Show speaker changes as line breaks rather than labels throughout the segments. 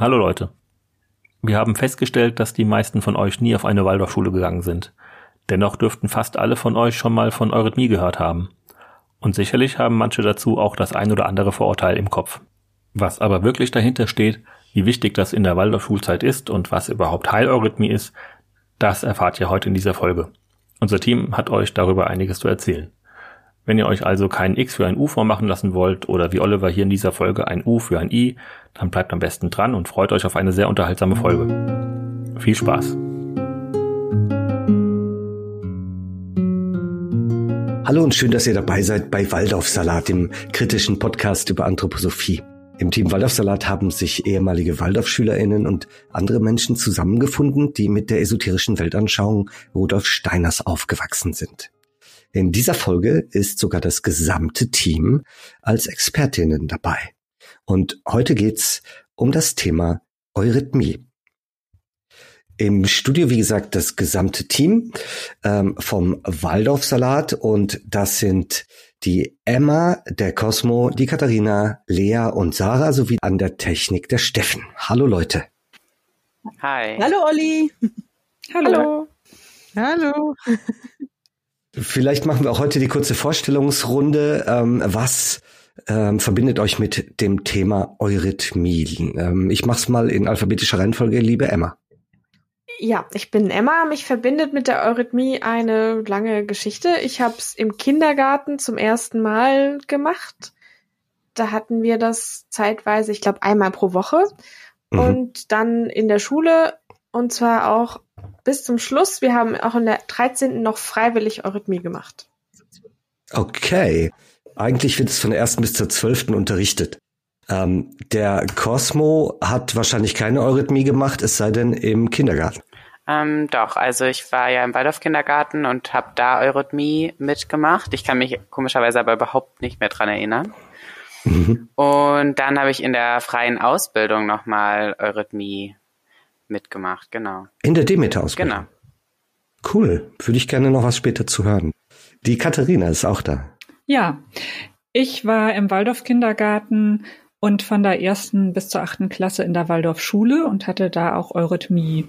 Hallo Leute. Wir haben festgestellt, dass die meisten von euch nie auf eine Waldorfschule gegangen sind. Dennoch dürften fast alle von euch schon mal von Eurythmie gehört haben. Und sicherlich haben manche dazu auch das ein oder andere Vorurteil im Kopf. Was aber wirklich dahinter steht, wie wichtig das in der Waldorfschulzeit ist und was überhaupt Heileurythmie ist, das erfahrt ihr heute in dieser Folge. Unser Team hat euch darüber einiges zu erzählen. Wenn ihr euch also kein X für ein U vormachen lassen wollt oder wie Oliver hier in dieser Folge ein U für ein I, dann bleibt am besten dran und freut euch auf eine sehr unterhaltsame Folge. Viel Spaß!
Hallo und schön, dass ihr dabei seid bei Waldorfsalat, dem kritischen Podcast über Anthroposophie. Im Team Waldorfsalat haben sich ehemalige Waldorfschülerinnen und andere Menschen zusammengefunden, die mit der esoterischen Weltanschauung Rudolf Steiners aufgewachsen sind. In dieser Folge ist sogar das gesamte Team als Expertinnen dabei. Und heute geht's um das Thema Eurythmie. Im Studio, wie gesagt, das gesamte Team ähm, vom Waldorfsalat und das sind die Emma, der Cosmo, die Katharina, Lea und Sarah sowie an der Technik der Steffen. Hallo Leute.
Hi.
Hallo Olli.
Hallo.
Hallo.
Vielleicht machen wir auch heute die kurze Vorstellungsrunde. Ähm, was ähm, verbindet euch mit dem Thema Eurythmie? Ähm, ich mach's mal in alphabetischer Reihenfolge, liebe Emma.
Ja, ich bin Emma. Mich verbindet mit der Eurythmie eine lange Geschichte. Ich habe es im Kindergarten zum ersten Mal gemacht. Da hatten wir das zeitweise, ich glaube, einmal pro Woche. Mhm. Und dann in der Schule und zwar auch bis zum Schluss. Wir haben auch in der 13. noch freiwillig Eurythmie gemacht.
Okay. Eigentlich wird es von der ersten bis zur zwölften unterrichtet. Ähm, der Cosmo hat wahrscheinlich keine Eurythmie gemacht, es sei denn im Kindergarten.
Ähm, doch, also ich war ja im Waldorf-Kindergarten und habe da Eurythmie mitgemacht. Ich kann mich komischerweise aber überhaupt nicht mehr dran erinnern. Mhm. Und dann habe ich in der freien Ausbildung nochmal Eurythmie mitgemacht, genau.
In der Demeter-Ausbildung?
Genau.
Cool, würde ich gerne noch was später zu hören. Die Katharina ist auch da.
Ja, ich war im Waldorf-Kindergarten und von der ersten bis zur achten Klasse in der Waldorf-Schule und hatte da auch Eurythmie.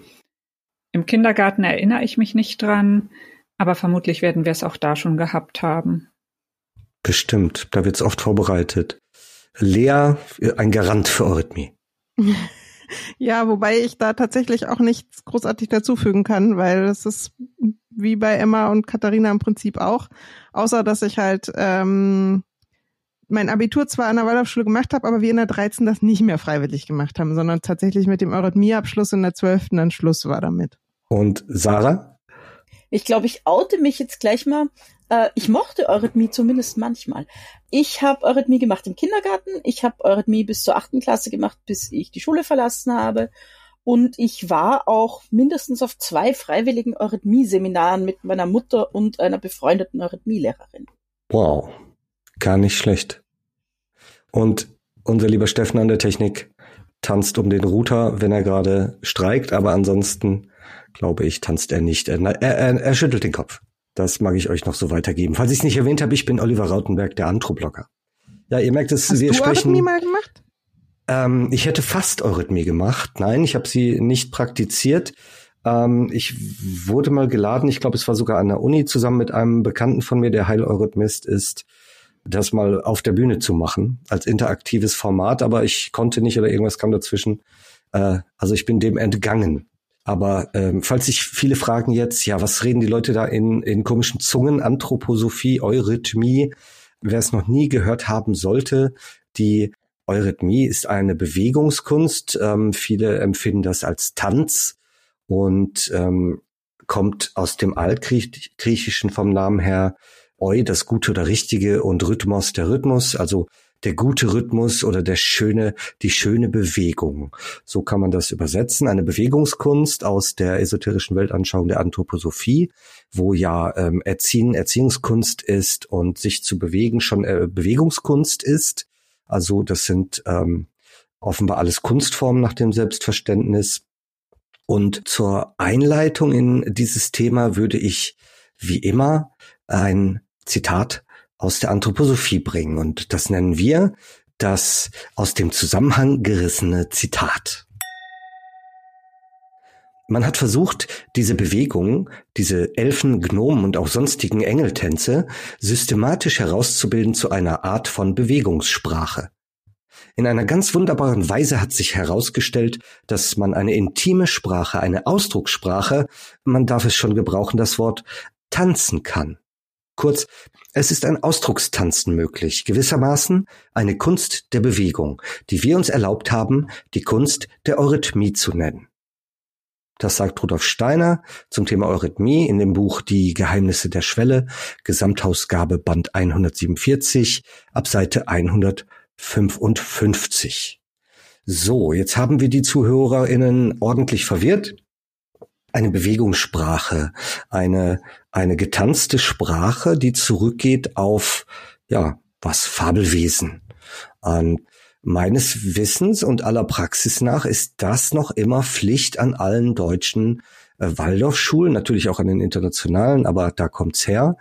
Im Kindergarten erinnere ich mich nicht dran, aber vermutlich werden wir es auch da schon gehabt haben.
Bestimmt, da wird es oft vorbereitet. Lea, ein Garant für Eurythmie.
ja, wobei ich da tatsächlich auch nichts großartig dazufügen kann, weil es ist wie bei Emma und Katharina im Prinzip auch, außer dass ich halt ähm, mein Abitur zwar an der Waldorfschule gemacht habe, aber wir in der 13 das nicht mehr freiwillig gemacht haben, sondern tatsächlich mit dem Eurythmie-Abschluss in der 12. dann Schluss war damit.
Und Sarah?
Ich glaube, ich oute mich jetzt gleich mal. Äh, ich mochte Eurythmie zumindest manchmal. Ich habe Eurythmie gemacht im Kindergarten. Ich habe Eurythmie bis zur achten Klasse gemacht, bis ich die Schule verlassen habe. Und ich war auch mindestens auf zwei freiwilligen Eurythmie-Seminaren mit meiner Mutter und einer befreundeten Eurythmie-Lehrerin.
Wow, Gar nicht schlecht. Und unser lieber Steffen an der Technik tanzt um den Router, wenn er gerade streikt, aber ansonsten glaube ich, tanzt er nicht. Er, er, er, schüttelt den Kopf. Das mag ich euch noch so weitergeben. Falls ich es nicht erwähnt habe, ich bin Oliver Rautenberg, der Anthroblogger. Ja, ihr merkt es,
Hast
wir
du
sprechen.
Eurythmie mal gemacht?
Ähm, ich hätte fast Eurythmie gemacht. Nein, ich habe sie nicht praktiziert. Ähm, ich wurde mal geladen, ich glaube, es war sogar an der Uni, zusammen mit einem Bekannten von mir, der Heileurythmist ist, das mal auf der Bühne zu machen, als interaktives Format, aber ich konnte nicht oder irgendwas kam dazwischen. Äh, also ich bin dem entgangen. Aber ähm, falls sich viele fragen jetzt, ja, was reden die Leute da in, in komischen Zungen, Anthroposophie, Eurythmie, wer es noch nie gehört haben sollte, die Eurythmie ist eine Bewegungskunst. Ähm, viele empfinden das als Tanz und ähm, kommt aus dem Altgriechischen vom Namen her. Eu, das Gute oder Richtige und Rhythmus, der Rhythmus, also der gute Rhythmus oder der schöne, die schöne Bewegung. So kann man das übersetzen. Eine Bewegungskunst aus der esoterischen Weltanschauung der Anthroposophie, wo ja ähm, Erziehen Erziehungskunst ist und sich zu bewegen schon äh, Bewegungskunst ist. Also das sind ähm, offenbar alles Kunstformen nach dem Selbstverständnis. Und zur Einleitung in dieses Thema würde ich wie immer ein Zitat aus der Anthroposophie bringen. Und das nennen wir das aus dem Zusammenhang gerissene Zitat. Man hat versucht, diese Bewegung, diese Elfen, Gnomen und auch sonstigen Engeltänze systematisch herauszubilden zu einer Art von Bewegungssprache. In einer ganz wunderbaren Weise hat sich herausgestellt, dass man eine intime Sprache, eine Ausdruckssprache, man darf es schon gebrauchen, das Wort tanzen kann. Kurz, es ist ein Ausdruckstanzen möglich, gewissermaßen eine Kunst der Bewegung, die wir uns erlaubt haben, die Kunst der Eurythmie zu nennen. Das sagt Rudolf Steiner zum Thema Eurythmie in dem Buch Die Geheimnisse der Schwelle, Gesamthausgabe Band 147, ab Seite 155. So, jetzt haben wir die ZuhörerInnen ordentlich verwirrt. Eine Bewegungssprache, eine, eine getanzte Sprache, die zurückgeht auf, ja, was Fabelwesen. Und Meines Wissens und aller Praxis nach ist das noch immer Pflicht an allen deutschen äh, Waldorfschulen, natürlich auch an den internationalen, aber da kommt's her.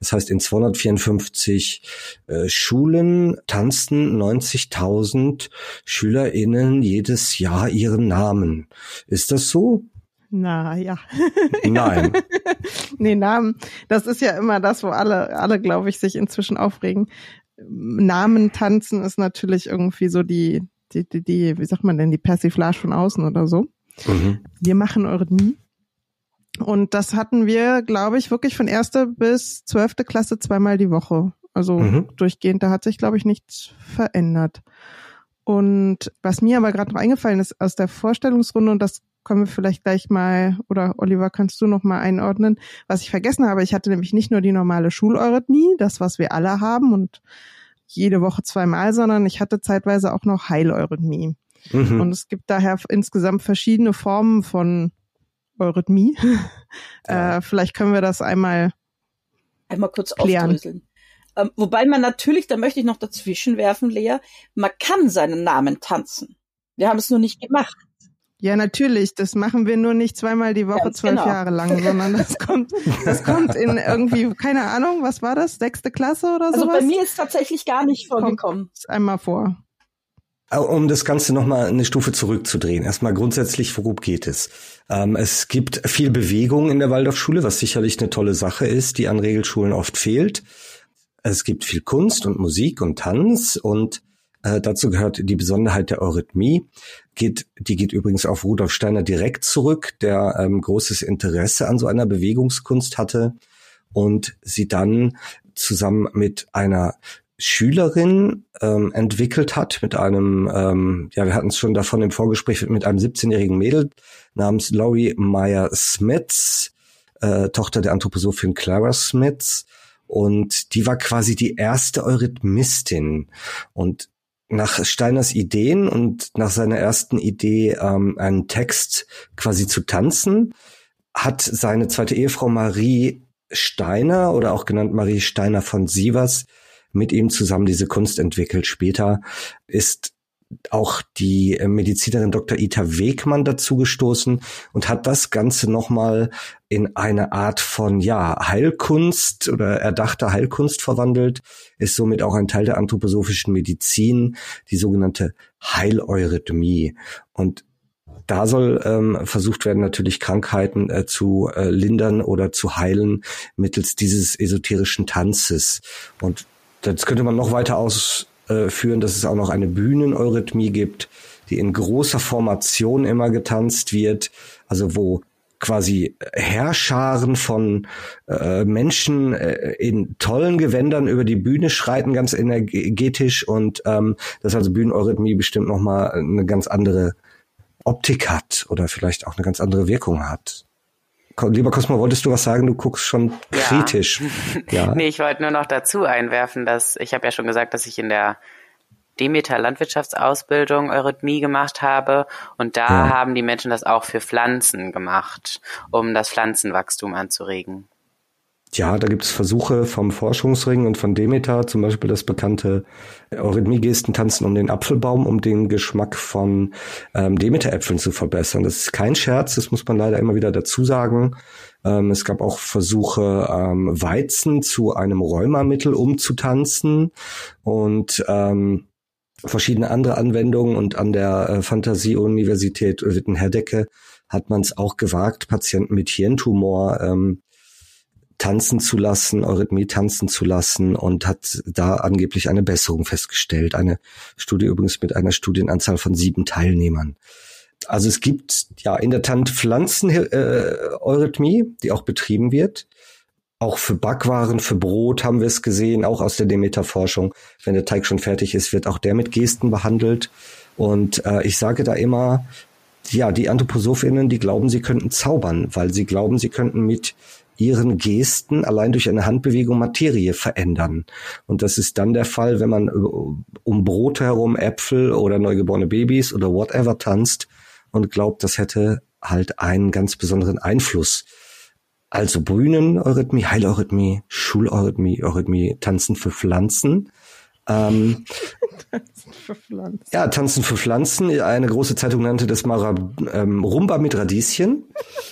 Das heißt, in 254 äh, Schulen tanzen 90.000 SchülerInnen jedes Jahr ihren Namen. Ist das so?
Na ja.
Nein.
nee, Namen. Das ist ja immer das, wo alle, alle, glaube ich, sich inzwischen aufregen. Namen tanzen ist natürlich irgendwie so die, die, die, die wie sagt man denn, die Persiflage von außen oder so. Mhm. Wir machen Eurythmie. Und das hatten wir, glaube ich, wirklich von erste bis zwölfte Klasse zweimal die Woche. Also mhm. durchgehend, da hat sich, glaube ich, nichts verändert. Und was mir aber gerade noch eingefallen ist aus der Vorstellungsrunde, und das können wir vielleicht gleich mal, oder Oliver, kannst du noch mal einordnen, was ich vergessen habe. Ich hatte nämlich nicht nur die normale Schuleurythmie, das, was wir alle haben und jede Woche zweimal, sondern ich hatte zeitweise auch noch Heileurythmie. Mhm. Und es gibt daher insgesamt verschiedene Formen von Eurythmie. Ja. Äh, vielleicht können wir das einmal
einmal kurz klären. aufdröseln. Ähm, wobei man natürlich, da möchte ich noch dazwischen werfen, Lea, man kann seinen Namen tanzen. Wir haben es nur nicht gemacht.
Ja, natürlich. Das machen wir nur nicht zweimal die Woche Ganz zwölf genau. Jahre lang, sondern das kommt, das kommt in irgendwie, keine Ahnung, was war das? Sechste Klasse oder so?
Also sowas? bei mir ist tatsächlich gar nicht vorgekommen.
Kommt einmal vor.
Um das Ganze nochmal eine Stufe zurückzudrehen. Erstmal grundsätzlich, worum geht es? Ähm, es gibt viel Bewegung in der Waldorfschule, was sicherlich eine tolle Sache ist, die an Regelschulen oft fehlt. Es gibt viel Kunst und Musik und Tanz und äh, dazu gehört die Besonderheit der Eurythmie. Geht, die geht übrigens auf Rudolf Steiner direkt zurück, der ähm, großes Interesse an so einer Bewegungskunst hatte und sie dann zusammen mit einer Schülerin ähm, entwickelt hat, mit einem, ähm, ja, wir hatten es schon davon im Vorgespräch, mit einem 17-jährigen Mädel namens Laurie Meyer Smiths, äh, Tochter der Anthroposophin Clara Smiths. Und die war quasi die erste Eurythmistin. Und nach Steiners Ideen und nach seiner ersten Idee, ähm, einen Text quasi zu tanzen, hat seine zweite Ehefrau Marie Steiner oder auch genannt Marie Steiner von Sievers mit ihm zusammen diese Kunst entwickelt. Später ist auch die äh, Medizinerin Dr. Ita Wegmann dazugestoßen und hat das Ganze nochmal in eine Art von, ja, Heilkunst oder erdachter Heilkunst verwandelt, ist somit auch ein Teil der anthroposophischen Medizin, die sogenannte Heileurythmie. Und da soll ähm, versucht werden, natürlich Krankheiten äh, zu äh, lindern oder zu heilen mittels dieses esoterischen Tanzes. Und das könnte man noch weiter aus, äh, führen, dass es auch noch eine Bühneneurythmie gibt, die in großer Formation immer getanzt wird, also wo quasi Herrscharen von äh, Menschen äh, in tollen Gewändern über die Bühne schreiten, ganz energetisch und ähm, dass also Bühneneurythmie bestimmt nochmal eine ganz andere Optik hat oder vielleicht auch eine ganz andere Wirkung hat. Lieber Cosmo, wolltest du was sagen? Du guckst schon kritisch.
Ja. ja. nee, ich wollte nur noch dazu einwerfen, dass ich habe ja schon gesagt, dass ich in der Demeter Landwirtschaftsausbildung Eurythmie gemacht habe und da ja. haben die Menschen das auch für Pflanzen gemacht, um das Pflanzenwachstum anzuregen.
Ja, da gibt es Versuche vom Forschungsring und von Demeter, zum Beispiel das bekannte Eurythmie-Gestentanzen um den Apfelbaum, um den Geschmack von ähm, Demeter-Äpfeln zu verbessern. Das ist kein Scherz, das muss man leider immer wieder dazu sagen. Ähm, es gab auch Versuche, ähm, Weizen zu einem Rheumamittel umzutanzen und ähm, verschiedene andere Anwendungen und an der äh, Fantasie-Universität Wittenherdecke hat man es auch gewagt, Patienten mit Hirntumor ähm, tanzen zu lassen, Eurythmie tanzen zu lassen und hat da angeblich eine Besserung festgestellt. Eine Studie übrigens mit einer Studienanzahl von sieben Teilnehmern. Also es gibt ja in der Tat Pflanzen-Eurythmie, äh, die auch betrieben wird. Auch für Backwaren, für Brot haben wir es gesehen, auch aus der Demeter-Forschung. Wenn der Teig schon fertig ist, wird auch der mit Gesten behandelt. Und äh, ich sage da immer, ja, die Anthroposophinnen, die glauben, sie könnten zaubern, weil sie glauben, sie könnten mit ihren Gesten allein durch eine Handbewegung Materie verändern. Und das ist dann der Fall, wenn man um Brot herum Äpfel oder neugeborene Babys oder whatever tanzt und glaubt, das hätte halt einen ganz besonderen Einfluss. Also Brünen-Eurythmie, Heileurythmie, Schuleurythmie, Eurythmie, Tanzen für Pflanzen. Ähm, Tanzen für Pflanzen. Ja, Tanzen für Pflanzen. Eine große Zeitung nannte das mal ähm, Rumba mit Radieschen.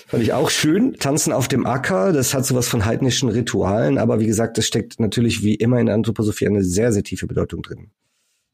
Fand ich auch schön. Tanzen auf dem Acker, das hat sowas von heidnischen Ritualen, aber wie gesagt, das steckt natürlich wie immer in der Anthroposophie eine sehr, sehr tiefe Bedeutung drin.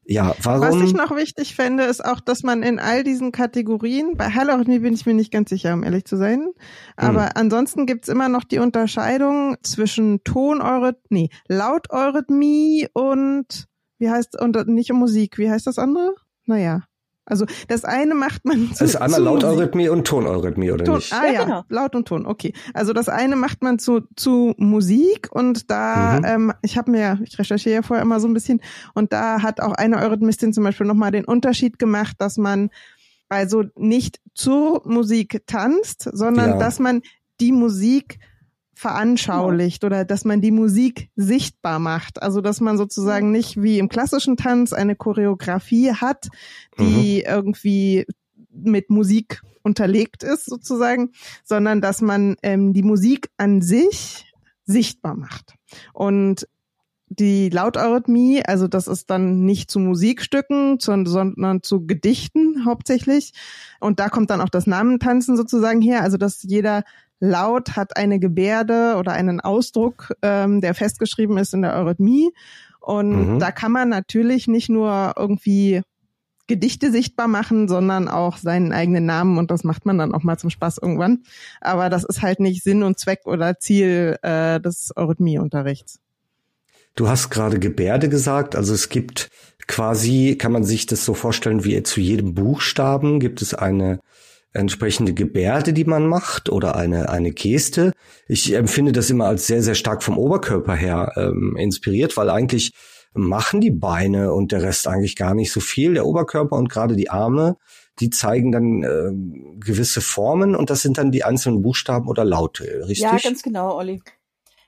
Ja, warum?
Was ich noch wichtig fände, ist auch, dass man in all diesen Kategorien, bei Hallorhythmie bin ich mir nicht ganz sicher, um ehrlich zu sein, aber hm. ansonsten gibt's immer noch die Unterscheidung zwischen Toneurythmie, nee, Lauteurythmie und wie heißt, und nicht um Musik, wie heißt das andere? Naja. Also das eine macht man
zu, Also einmal Lauteurythmie und Toneurythmie, oder Ton, nicht?
Ah ja, ja genau. Laut und Ton, okay. Also das eine macht man zu, zu Musik und da, mhm. ähm, ich habe mir, ich recherchiere ja vorher immer so ein bisschen und da hat auch eine Eurythmistin zum Beispiel nochmal den Unterschied gemacht, dass man also nicht zur Musik tanzt, sondern ja. dass man die Musik veranschaulicht oder dass man die Musik sichtbar macht. Also dass man sozusagen nicht wie im klassischen Tanz eine Choreografie hat, die mhm. irgendwie mit Musik unterlegt ist sozusagen, sondern dass man ähm, die Musik an sich sichtbar macht. Und die Lauteurythmie, also das ist dann nicht zu Musikstücken, sondern zu Gedichten hauptsächlich. Und da kommt dann auch das Namentanzen sozusagen her, also dass jeder Laut hat eine Gebärde oder einen Ausdruck, ähm, der festgeschrieben ist in der Eurythmie. Und mhm. da kann man natürlich nicht nur irgendwie Gedichte sichtbar machen, sondern auch seinen eigenen Namen und das macht man dann auch mal zum Spaß irgendwann. Aber das ist halt nicht Sinn und Zweck oder Ziel äh, des Eurythmieunterrichts.
Du hast gerade Gebärde gesagt, also es gibt quasi, kann man sich das so vorstellen, wie zu jedem Buchstaben gibt es eine entsprechende Gebärde, die man macht oder eine, eine Geste. Ich empfinde das immer als sehr, sehr stark vom Oberkörper her ähm, inspiriert, weil eigentlich machen die Beine und der Rest eigentlich gar nicht so viel. Der Oberkörper und gerade die Arme, die zeigen dann äh, gewisse Formen und das sind dann die einzelnen Buchstaben oder Laute, richtig? Ja,
ganz genau, Olli.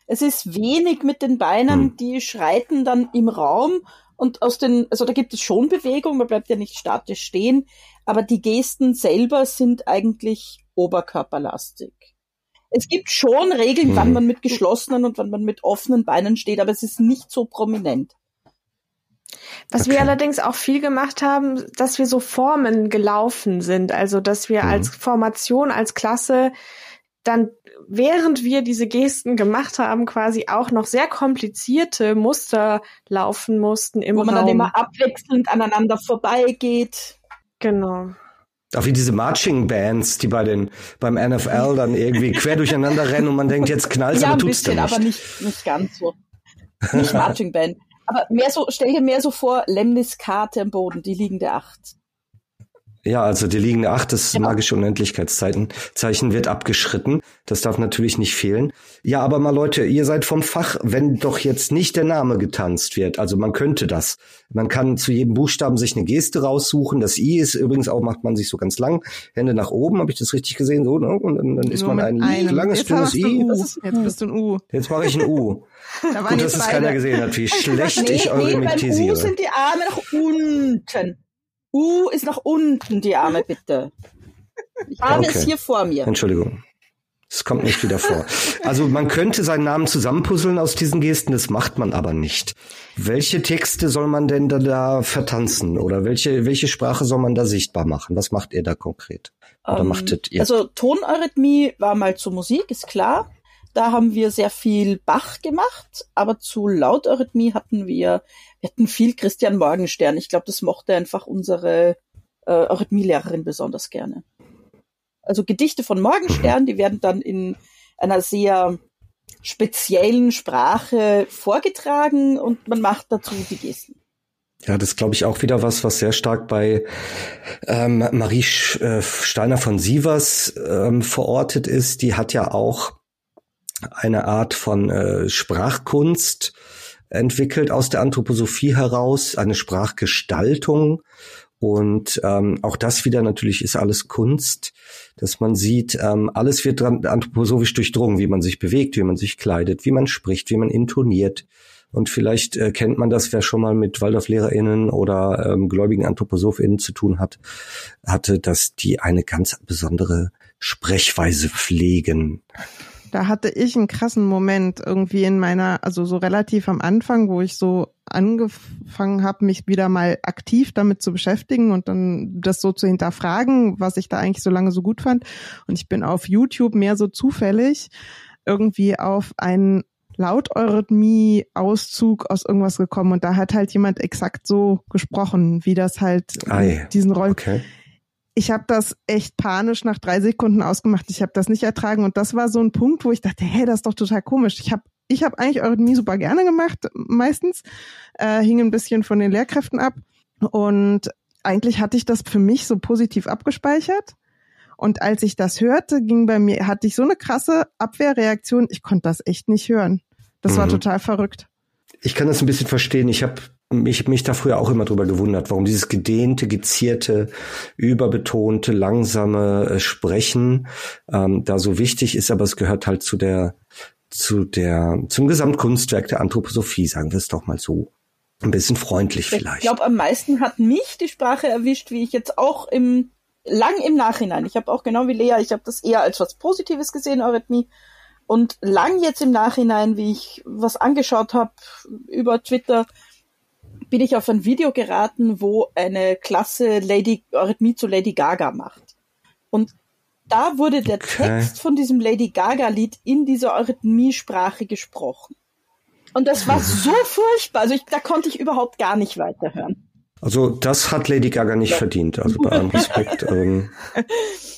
Es ist wenig mit den Beinen, hm. die schreiten dann im Raum und aus den, also da gibt es schon Bewegung, man bleibt ja nicht statisch stehen, aber die Gesten selber sind eigentlich oberkörperlastig. Es gibt schon Regeln, mhm. wann man mit geschlossenen und wann man mit offenen Beinen steht, aber es ist nicht so prominent.
Was okay. wir allerdings auch viel gemacht haben, dass wir so Formen gelaufen sind, also dass wir mhm. als Formation, als Klasse dann, während wir diese Gesten gemacht haben, quasi auch noch sehr komplizierte Muster laufen mussten im
Wo man
Raum.
dann immer abwechselnd aneinander vorbeigeht.
Genau.
Auch wie diese Marching Bands, die bei den beim NFL dann irgendwie quer durcheinander rennen und man denkt, jetzt knallt
ja,
aber tut's bisschen,
nicht. aber nicht, nicht ganz so. Nicht Marching Band. Aber mehr so, stell dir mehr so vor, Lemnis Karte am Boden, die liegende Acht.
Ja, also die liegende Acht, das genau. magische Unendlichkeitszeichen Zeichen wird abgeschritten. Das darf natürlich nicht fehlen. Ja, aber mal Leute, ihr seid vom Fach, wenn doch jetzt nicht der Name getanzt wird. Also man könnte das. Man kann zu jedem Buchstaben sich eine Geste raussuchen. Das I ist übrigens auch, macht man sich so ganz lang. Hände nach oben, habe ich das richtig gesehen? So, ne? Und dann, dann ist Nur man ein einem. langes, dünnes I.
Jetzt bist du ein U.
Jetzt mache ich ein U. da Gut, dass es keiner gesehen hat, wie schlecht nee, ich eure nee, Beim U
sind die Arme nach unten. U ist nach unten, die Arme bitte. Die Arme okay. ist hier vor mir.
Entschuldigung. Es kommt nicht wieder vor. Also man könnte seinen Namen zusammenpuzzeln aus diesen Gesten, das macht man aber nicht. Welche Texte soll man denn da, da vertanzen oder welche, welche Sprache soll man da sichtbar machen? Was macht ihr da konkret? Oder ähm, machtet ihr?
Also Toneurythmie war mal zur Musik, ist klar. Da haben wir sehr viel Bach gemacht, aber zu Lauteurythmie hatten wir, wir hatten viel Christian Morgenstern. Ich glaube, das mochte einfach unsere äh, Eurythmielehrerin besonders gerne. also Gedichte von Morgenstern, die werden dann in einer sehr speziellen Sprache vorgetragen und man macht dazu die Gesten.
Ja, das glaube ich auch wieder was, was sehr stark bei ähm, Marie äh, Steiner von Sievers ähm, verortet ist. Die hat ja auch eine Art von äh, Sprachkunst entwickelt aus der Anthroposophie heraus, eine Sprachgestaltung. Und ähm, auch das wieder natürlich ist alles Kunst, dass man sieht, ähm, alles wird dran, anthroposophisch durchdrungen, wie man sich bewegt, wie man sich kleidet, wie man spricht, wie man intoniert. Und vielleicht äh, kennt man das, wer schon mal mit Waldorf-LehrerInnen oder ähm, gläubigen AnthroposophInnen zu tun hat, hatte, dass die eine ganz besondere Sprechweise pflegen.
Da hatte ich einen krassen Moment irgendwie in meiner, also so relativ am Anfang, wo ich so angefangen habe, mich wieder mal aktiv damit zu beschäftigen und dann das so zu hinterfragen, was ich da eigentlich so lange so gut fand. Und ich bin auf YouTube mehr so zufällig irgendwie auf einen Lauteurythmie-Auszug aus irgendwas gekommen und da hat halt jemand exakt so gesprochen, wie das halt
Ei,
diesen Rollen.
Okay.
Ich habe das echt panisch nach drei Sekunden ausgemacht. Ich habe das nicht ertragen und das war so ein Punkt, wo ich dachte, hey, das ist doch total komisch. Ich habe ich hab eigentlich Eurythmie super gerne gemacht, meistens. Äh, hing ein bisschen von den Lehrkräften ab. Und eigentlich hatte ich das für mich so positiv abgespeichert. Und als ich das hörte, ging bei mir, hatte ich so eine krasse Abwehrreaktion, ich konnte das echt nicht hören. Das mhm. war total verrückt.
Ich kann das ein bisschen verstehen. Ich habe mich, mich da früher auch immer drüber gewundert, warum dieses gedehnte, gezierte, überbetonte, langsame äh, Sprechen ähm, da so wichtig ist, aber es gehört halt zu der, zu der, zum Gesamtkunstwerk der Anthroposophie, sagen wir es doch mal so. Ein bisschen freundlich vielleicht.
Ich glaube, am meisten hat mich die Sprache erwischt, wie ich jetzt auch im lang im Nachhinein. Ich habe auch genau wie Lea, ich habe das eher als was Positives gesehen, Eurythmie. Und lang jetzt im Nachhinein, wie ich was angeschaut habe über Twitter, bin ich auf ein Video geraten, wo eine Klasse Lady Eurythmie zu Lady Gaga macht. Und da wurde der okay. Text von diesem Lady Gaga Lied in dieser Eurythmie-Sprache gesprochen. Und das war so furchtbar. Also ich, da konnte ich überhaupt gar nicht weiterhören.
Also das hat Lady Gaga nicht verdient. Also bei allem Respekt. ähm.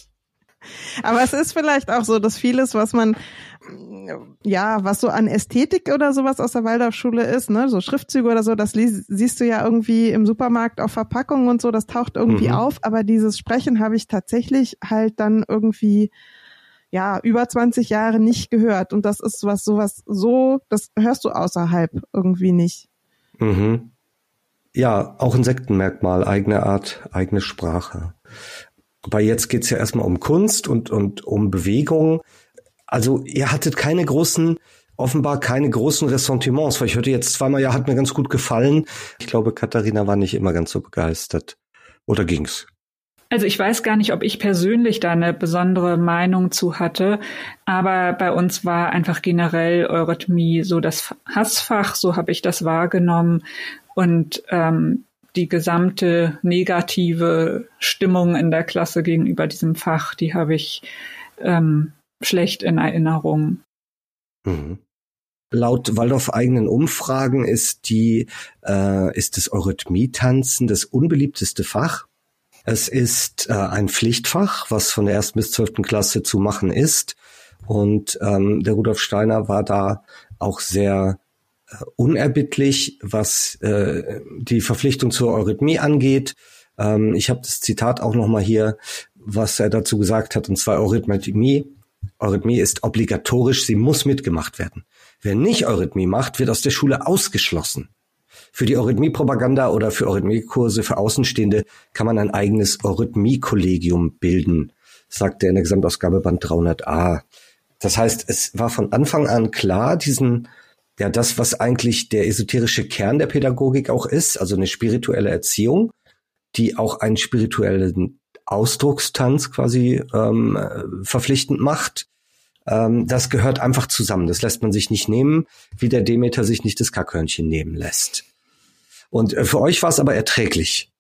Aber es ist vielleicht auch so, dass vieles, was man ja, was so an Ästhetik oder sowas aus der Waldorfschule ist, ne, so Schriftzüge oder so, das siehst du ja irgendwie im Supermarkt auf Verpackungen und so, das taucht irgendwie mhm. auf, aber dieses Sprechen habe ich tatsächlich halt dann irgendwie ja, über 20 Jahre nicht gehört und das ist was sowas so, das hörst du außerhalb irgendwie nicht.
Mhm. Ja, auch ein Sektenmerkmal, eigene Art, eigene Sprache. Aber jetzt geht's ja erstmal um Kunst und, und um Bewegung. Also ihr hattet keine großen, offenbar keine großen Ressentiments, weil ich hörte jetzt zweimal, ja, hat mir ganz gut gefallen. Ich glaube, Katharina war nicht immer ganz so begeistert. Oder ging's?
Also ich weiß gar nicht, ob ich persönlich da eine besondere Meinung zu hatte, aber bei uns war einfach generell Eurythmie so das Hassfach, so habe ich das wahrgenommen und ähm, die gesamte negative Stimmung in der Klasse gegenüber diesem Fach, die habe ich ähm, schlecht in Erinnerung.
Mhm. Laut Waldorf eigenen Umfragen ist die äh, ist das Eurythmie-Tanzen das unbeliebteste Fach. Es ist äh, ein Pflichtfach, was von der ersten bis zwölften Klasse zu machen ist. Und ähm, der Rudolf Steiner war da auch sehr unerbittlich, was äh, die Verpflichtung zur Eurythmie angeht. Ähm, ich habe das Zitat auch noch mal hier, was er dazu gesagt hat, und zwar Eurythmie Eurythmie ist obligatorisch, sie muss mitgemacht werden. Wer nicht Eurythmie macht, wird aus der Schule ausgeschlossen. Für die Eurythmie-Propaganda oder für Eurythmie-Kurse für Außenstehende kann man ein eigenes Eurythmie-Kollegium bilden, sagt er in der Gesamtausgabe Band 300a. Das heißt, es war von Anfang an klar, diesen, ja, das, was eigentlich der esoterische Kern der Pädagogik auch ist, also eine spirituelle Erziehung, die auch einen spirituellen Ausdruckstanz quasi ähm, verpflichtend macht. Ähm, das gehört einfach zusammen. Das lässt man sich nicht nehmen, wie der Demeter sich nicht das Kackhörnchen nehmen lässt. Und äh, für euch war es aber erträglich.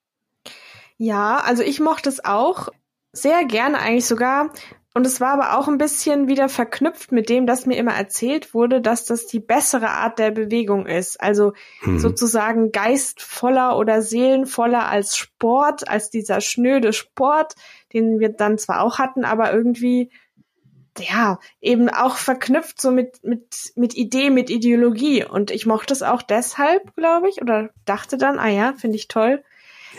Ja, also ich mochte es auch sehr gerne eigentlich sogar. Und es war aber auch ein bisschen wieder verknüpft mit dem, dass mir immer erzählt wurde, dass das die bessere Art der Bewegung ist. Also hm. sozusagen geistvoller oder seelenvoller als Sport, als dieser schnöde Sport, den wir dann zwar auch hatten, aber irgendwie ja, eben auch verknüpft so mit, mit, mit Idee, mit Ideologie. Und ich mochte es auch deshalb, glaube ich, oder dachte dann, ah ja, finde ich toll.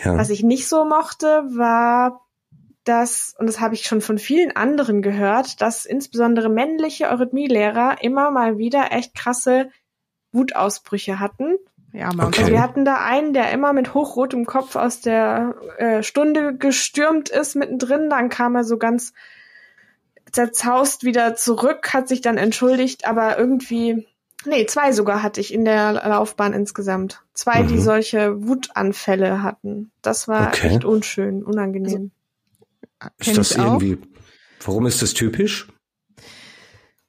Ja. Was ich nicht so mochte, war dass, und das habe ich schon von vielen anderen gehört, dass insbesondere männliche Eurythmielehrer immer mal wieder echt krasse Wutausbrüche hatten. Ja, okay. also wir hatten da einen, der immer mit hochrotem Kopf aus der äh, Stunde gestürmt ist mittendrin, dann kam er so ganz zerzaust wieder zurück, hat sich dann entschuldigt, aber irgendwie, nee, zwei sogar hatte ich in der Laufbahn insgesamt. Zwei, mhm. die solche Wutanfälle hatten. Das war okay. echt unschön, unangenehm.
Ist das irgendwie, warum ist das typisch?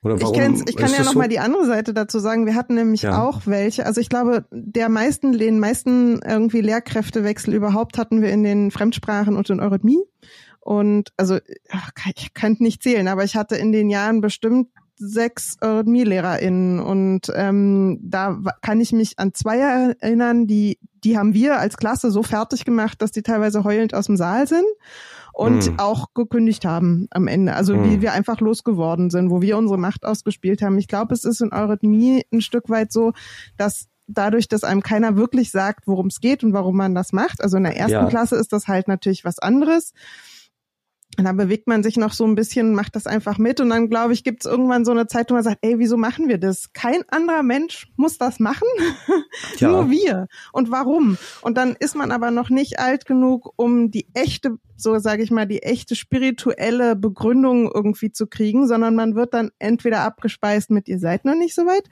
Oder warum ich, ich kann ja noch so? mal die andere Seite dazu sagen. Wir hatten nämlich ja. auch welche. Also ich glaube, der meisten, den meisten irgendwie Lehrkräftewechsel überhaupt hatten wir in den Fremdsprachen und in Eurythmie. Und also ich könnte nicht zählen, aber ich hatte in den Jahren bestimmt sechs Eurythmie-LehrerInnen und ähm, da kann ich mich an zwei erinnern, die, die haben wir als Klasse so fertig gemacht, dass die teilweise heulend aus dem Saal sind und mm. auch gekündigt haben am Ende. Also mm. wie wir einfach losgeworden sind, wo wir unsere Macht ausgespielt haben. Ich glaube, es ist in Eurythmie ein Stück weit so, dass dadurch, dass einem keiner wirklich sagt, worum es geht und warum man das macht. Also in der ersten ja. Klasse ist das halt natürlich was anderes. Und dann bewegt man sich noch so ein bisschen, macht das einfach mit und dann, glaube ich, gibt es irgendwann so eine Zeit, wo man sagt, ey, wieso machen wir das? Kein anderer Mensch muss das machen, ja. nur wir. Und warum? Und dann ist man aber noch nicht alt genug, um die echte, so sage ich mal, die echte spirituelle Begründung irgendwie zu kriegen, sondern man wird dann entweder abgespeist mit, ihr seid noch nicht so weit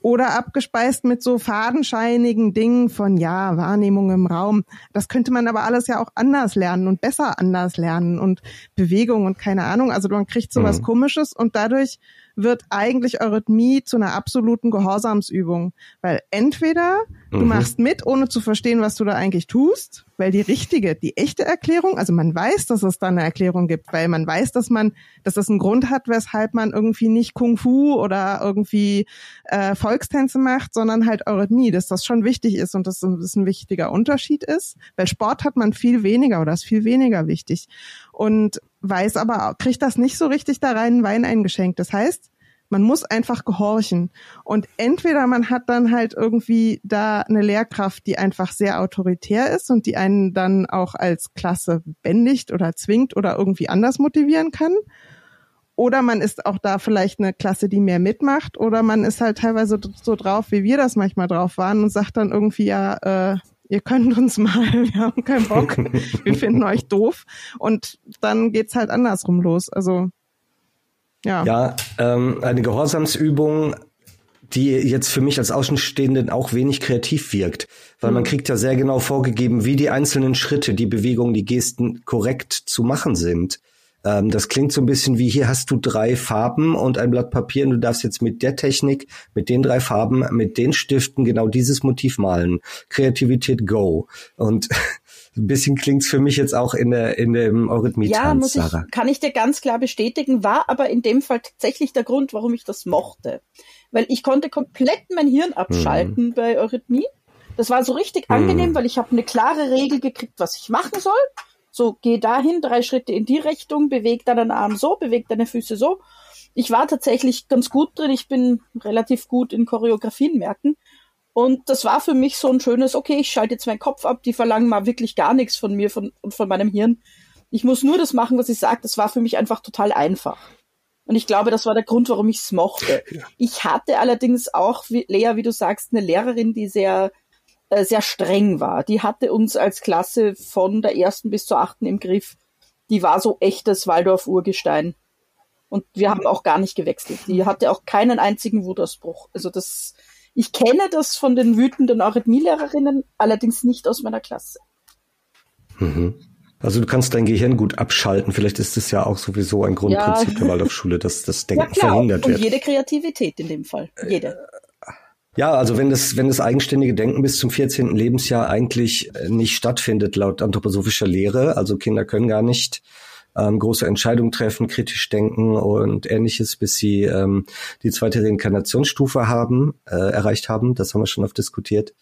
oder abgespeist mit so fadenscheinigen Dingen von ja, Wahrnehmung im Raum. Das könnte man aber alles ja auch anders lernen und besser anders lernen und Bewegung und keine Ahnung. Also man kriegt sowas mhm. komisches und dadurch wird eigentlich Eurythmie zu einer absoluten Gehorsamsübung. Weil entweder du mhm. machst mit, ohne zu verstehen, was du da eigentlich tust, weil die richtige, die echte Erklärung, also man weiß, dass es da eine Erklärung gibt, weil man weiß, dass man, dass das einen Grund hat, weshalb man irgendwie nicht Kung Fu oder irgendwie äh, Volkstänze macht, sondern halt Eurythmie, dass das schon wichtig ist und dass das ein wichtiger Unterschied ist. Weil Sport hat man viel weniger oder ist viel weniger wichtig. Und weiß aber, kriegt das nicht so richtig da rein, Wein eingeschenkt. Das heißt, man muss einfach gehorchen. Und entweder man hat dann halt irgendwie da eine Lehrkraft, die einfach sehr autoritär ist und die einen dann auch als Klasse bändigt oder zwingt oder irgendwie anders motivieren kann. Oder man ist auch da vielleicht eine Klasse, die mehr mitmacht. Oder man ist halt teilweise so drauf, wie wir das manchmal drauf waren und sagt dann irgendwie, ja, äh, ihr könnt uns mal, wir haben keinen Bock, wir finden euch doof. Und dann geht's halt andersrum los. Also ja,
ja ähm, eine Gehorsamsübung, die jetzt für mich als Außenstehenden auch wenig kreativ wirkt, weil mhm. man kriegt ja sehr genau vorgegeben, wie die einzelnen Schritte, die Bewegungen, die Gesten korrekt zu machen sind. Ähm, das klingt so ein bisschen wie, hier hast du drei Farben und ein Blatt Papier und du darfst jetzt mit der Technik, mit den drei Farben, mit den Stiften genau dieses Motiv malen. Kreativität go. Und ein bisschen klingt's für mich jetzt auch in der in dem Eurythmie-Tanz,
Ja, muss ich, kann ich dir ganz klar bestätigen, war aber in dem Fall tatsächlich der Grund, warum ich das mochte. Weil ich konnte komplett mein Hirn abschalten mhm. bei Eurythmie. Das war so richtig mhm. angenehm, weil ich habe eine klare Regel gekriegt, was ich machen soll so, geh dahin, drei Schritte in die Richtung, beweg deinen Arm so, beweg deine Füße so. Ich war tatsächlich ganz gut drin. Ich bin relativ gut in Choreografien merken. Und das war für mich so ein schönes, okay, ich schalte jetzt meinen Kopf ab, die verlangen mal wirklich gar nichts von mir von, und von meinem Hirn. Ich muss nur das machen, was ich sage. Das war für mich einfach total einfach. Und ich glaube, das war der Grund, warum ich es mochte. Ich hatte allerdings auch, wie, Lea, wie du sagst, eine Lehrerin, die sehr äh, sehr streng war. Die hatte uns als Klasse von der ersten bis zur achten im Griff. Die war so echtes Waldorf-Urgestein. Und wir haben auch gar nicht gewechselt. Die hatte auch keinen einzigen Wutausbruch. Also das, ich kenne das von den wütenden Arrhythmielehrerinnen, allerdings nicht aus meiner Klasse.
Mhm. Also du kannst dein Gehirn gut abschalten. Vielleicht ist es ja auch sowieso ein Grundprinzip ja. der Waldorfschule, dass das Denken ja, verhindert wird.
Und jede Kreativität in dem Fall. Jede.
Ja, also wenn das, wenn das eigenständige Denken bis zum 14. Lebensjahr eigentlich äh, nicht stattfindet, laut anthroposophischer Lehre, also Kinder können gar nicht ähm, große Entscheidungen treffen, kritisch denken und ähnliches, bis sie ähm, die zweite Reinkarnationsstufe haben, äh, erreicht haben, das haben wir schon oft diskutiert,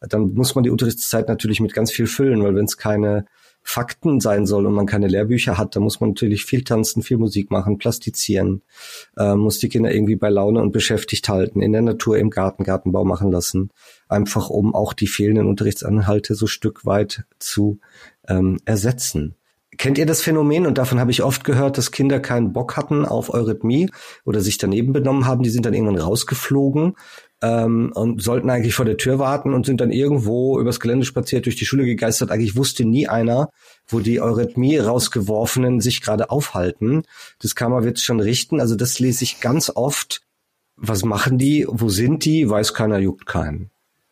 dann muss man die Unterrichtszeit natürlich mit ganz viel füllen, weil wenn es keine Fakten sein soll und man keine Lehrbücher hat, da muss man natürlich viel tanzen, viel Musik machen, plastizieren, äh, muss die Kinder irgendwie bei Laune und beschäftigt halten, in der Natur, im Garten, Gartenbau machen lassen, einfach um auch die fehlenden Unterrichtsanhalte so Stück weit zu ähm, ersetzen. Kennt ihr das Phänomen? Und davon habe ich oft gehört, dass Kinder keinen Bock hatten auf Eurythmie oder sich daneben benommen haben. Die sind dann irgendwann rausgeflogen ähm, und sollten eigentlich vor der Tür warten und sind dann irgendwo übers Gelände spaziert, durch die Schule gegeistert. Eigentlich wusste nie einer, wo die Eurythmie rausgeworfenen sich gerade aufhalten. Das Karma wird schon richten. Also das lese ich ganz oft. Was machen die? Wo sind die? Weiß keiner, juckt keinen.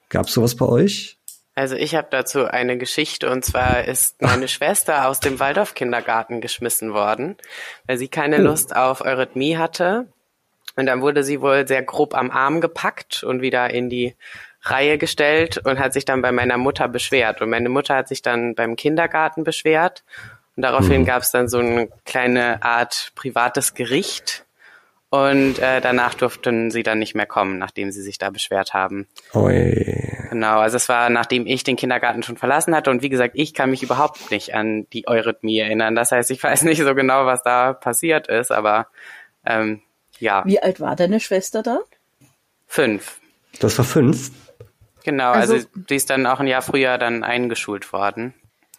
Gab's sowas bei euch?
Also ich habe dazu eine Geschichte und zwar ist meine Schwester aus dem Waldorf-Kindergarten geschmissen worden, weil sie keine oh. Lust auf Eurythmie hatte. Und dann wurde sie wohl sehr grob am Arm gepackt und wieder in die Reihe gestellt und hat sich dann bei meiner Mutter beschwert. Und meine Mutter hat sich dann beim Kindergarten beschwert. Und daraufhin mhm. gab es dann so eine kleine Art privates Gericht, und äh, danach durften sie dann nicht mehr kommen, nachdem sie sich da beschwert haben.
Oi.
Genau, also es war, nachdem ich den Kindergarten schon verlassen hatte. Und wie gesagt, ich kann mich überhaupt nicht an die Eurythmie erinnern. Das heißt, ich weiß nicht so genau, was da passiert ist, aber ähm, ja.
Wie alt war deine Schwester da?
Fünf.
Das war fünf?
Genau, also, also die ist dann auch ein Jahr früher dann eingeschult worden.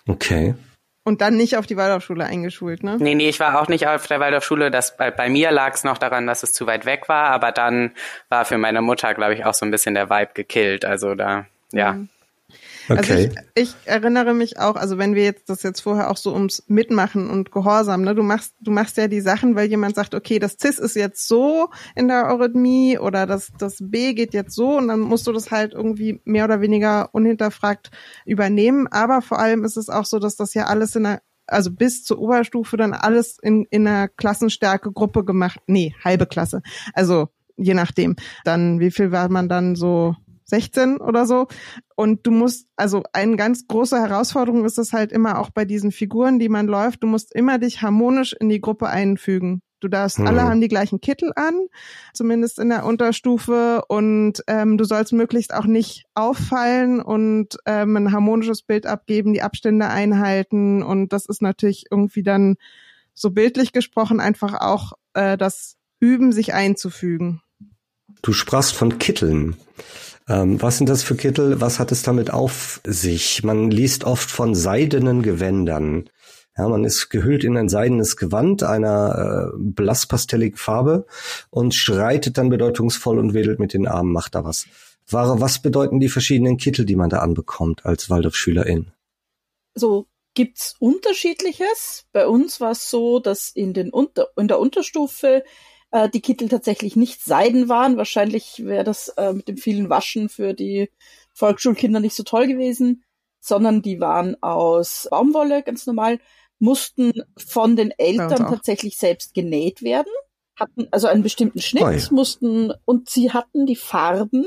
Okay.
Und dann nicht auf die Waldorfschule eingeschult, ne?
Nee, nee, ich war auch nicht auf der Waldorfschule. Das, bei, bei mir lag es noch daran, dass es zu weit weg war, aber dann war für meine Mutter, glaube ich, auch so ein bisschen der Vibe gekillt. Also da, ja. Mhm.
Also okay. Also ich, ich erinnere mich auch, also wenn wir jetzt das jetzt vorher auch so ums Mitmachen und Gehorsam, ne, du machst, du machst ja die Sachen, weil jemand sagt, okay, das CIS ist jetzt so in der Eurythmie oder das, das B geht jetzt so und dann musst du das halt irgendwie mehr oder weniger unhinterfragt übernehmen. Aber vor allem ist es auch so, dass das ja alles in der also bis zur Oberstufe dann alles in, in einer Klassenstärke Gruppe gemacht. Nee, halbe Klasse. Also je nachdem. Dann, wie viel war man dann so 16 oder so. Und du musst, also eine ganz große Herausforderung ist es halt immer auch bei diesen Figuren, die man läuft, du musst immer dich harmonisch in die Gruppe einfügen. Du darfst, mhm. alle haben die gleichen Kittel an, zumindest in der Unterstufe, und ähm, du sollst möglichst auch nicht auffallen und ähm, ein harmonisches Bild abgeben, die Abstände einhalten. Und das ist natürlich irgendwie dann so bildlich gesprochen einfach auch äh, das Üben, sich einzufügen.
Du sprachst von Kitteln. Ähm, was sind das für Kittel? Was hat es damit auf sich? Man liest oft von seidenen Gewändern. Ja, man ist gehüllt in ein seidenes Gewand einer äh, blasspastelligen Farbe und schreitet dann bedeutungsvoll und wedelt mit den Armen, macht da was. Was bedeuten die verschiedenen Kittel, die man da anbekommt als Waldorfschülerin?
So gibt's unterschiedliches. Bei uns war es so, dass in den Unter in der Unterstufe äh, die Kittel tatsächlich nicht Seiden waren. Wahrscheinlich wäre das äh, mit dem vielen Waschen für die Volksschulkinder nicht so toll gewesen, sondern die waren aus Baumwolle, ganz normal, mussten von den Eltern tatsächlich selbst genäht werden, hatten also einen bestimmten Schnitt, Oi. mussten und sie hatten die Farben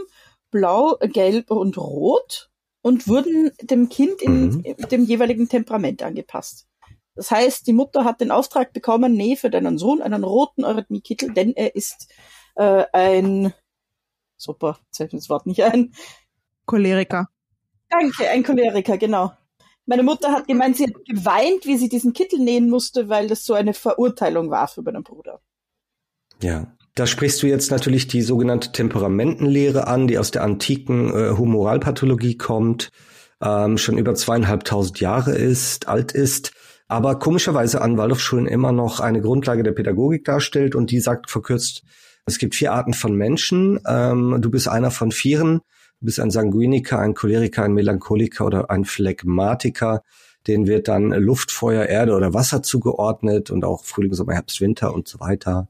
blau, gelb und rot und wurden dem Kind in mhm. dem jeweiligen Temperament angepasst. Das heißt, die Mutter hat den Auftrag bekommen, nee, für deinen Sohn einen roten Eurythmiekittel, denn er ist äh, ein super, jetzt mir das Wort nicht ein.
Choleriker.
Danke, ein Choleriker, genau. Meine Mutter hat gemeint, sie hat geweint, wie sie diesen Kittel nähen musste, weil das so eine Verurteilung war für meinen Bruder.
Ja. Da sprichst du jetzt natürlich die sogenannte Temperamentenlehre an, die aus der antiken äh, Humoralpathologie kommt, ähm, schon über zweieinhalbtausend Jahre ist, alt ist aber komischerweise an Waldorfschulen immer noch eine Grundlage der Pädagogik darstellt und die sagt verkürzt, es gibt vier Arten von Menschen, ähm, du bist einer von vieren, du bist ein Sanguiniker, ein Choleriker, ein Melancholiker oder ein Phlegmatiker, den wird dann Luft, Feuer, Erde oder Wasser zugeordnet und auch Frühling, Sommer, Herbst, Winter und so weiter.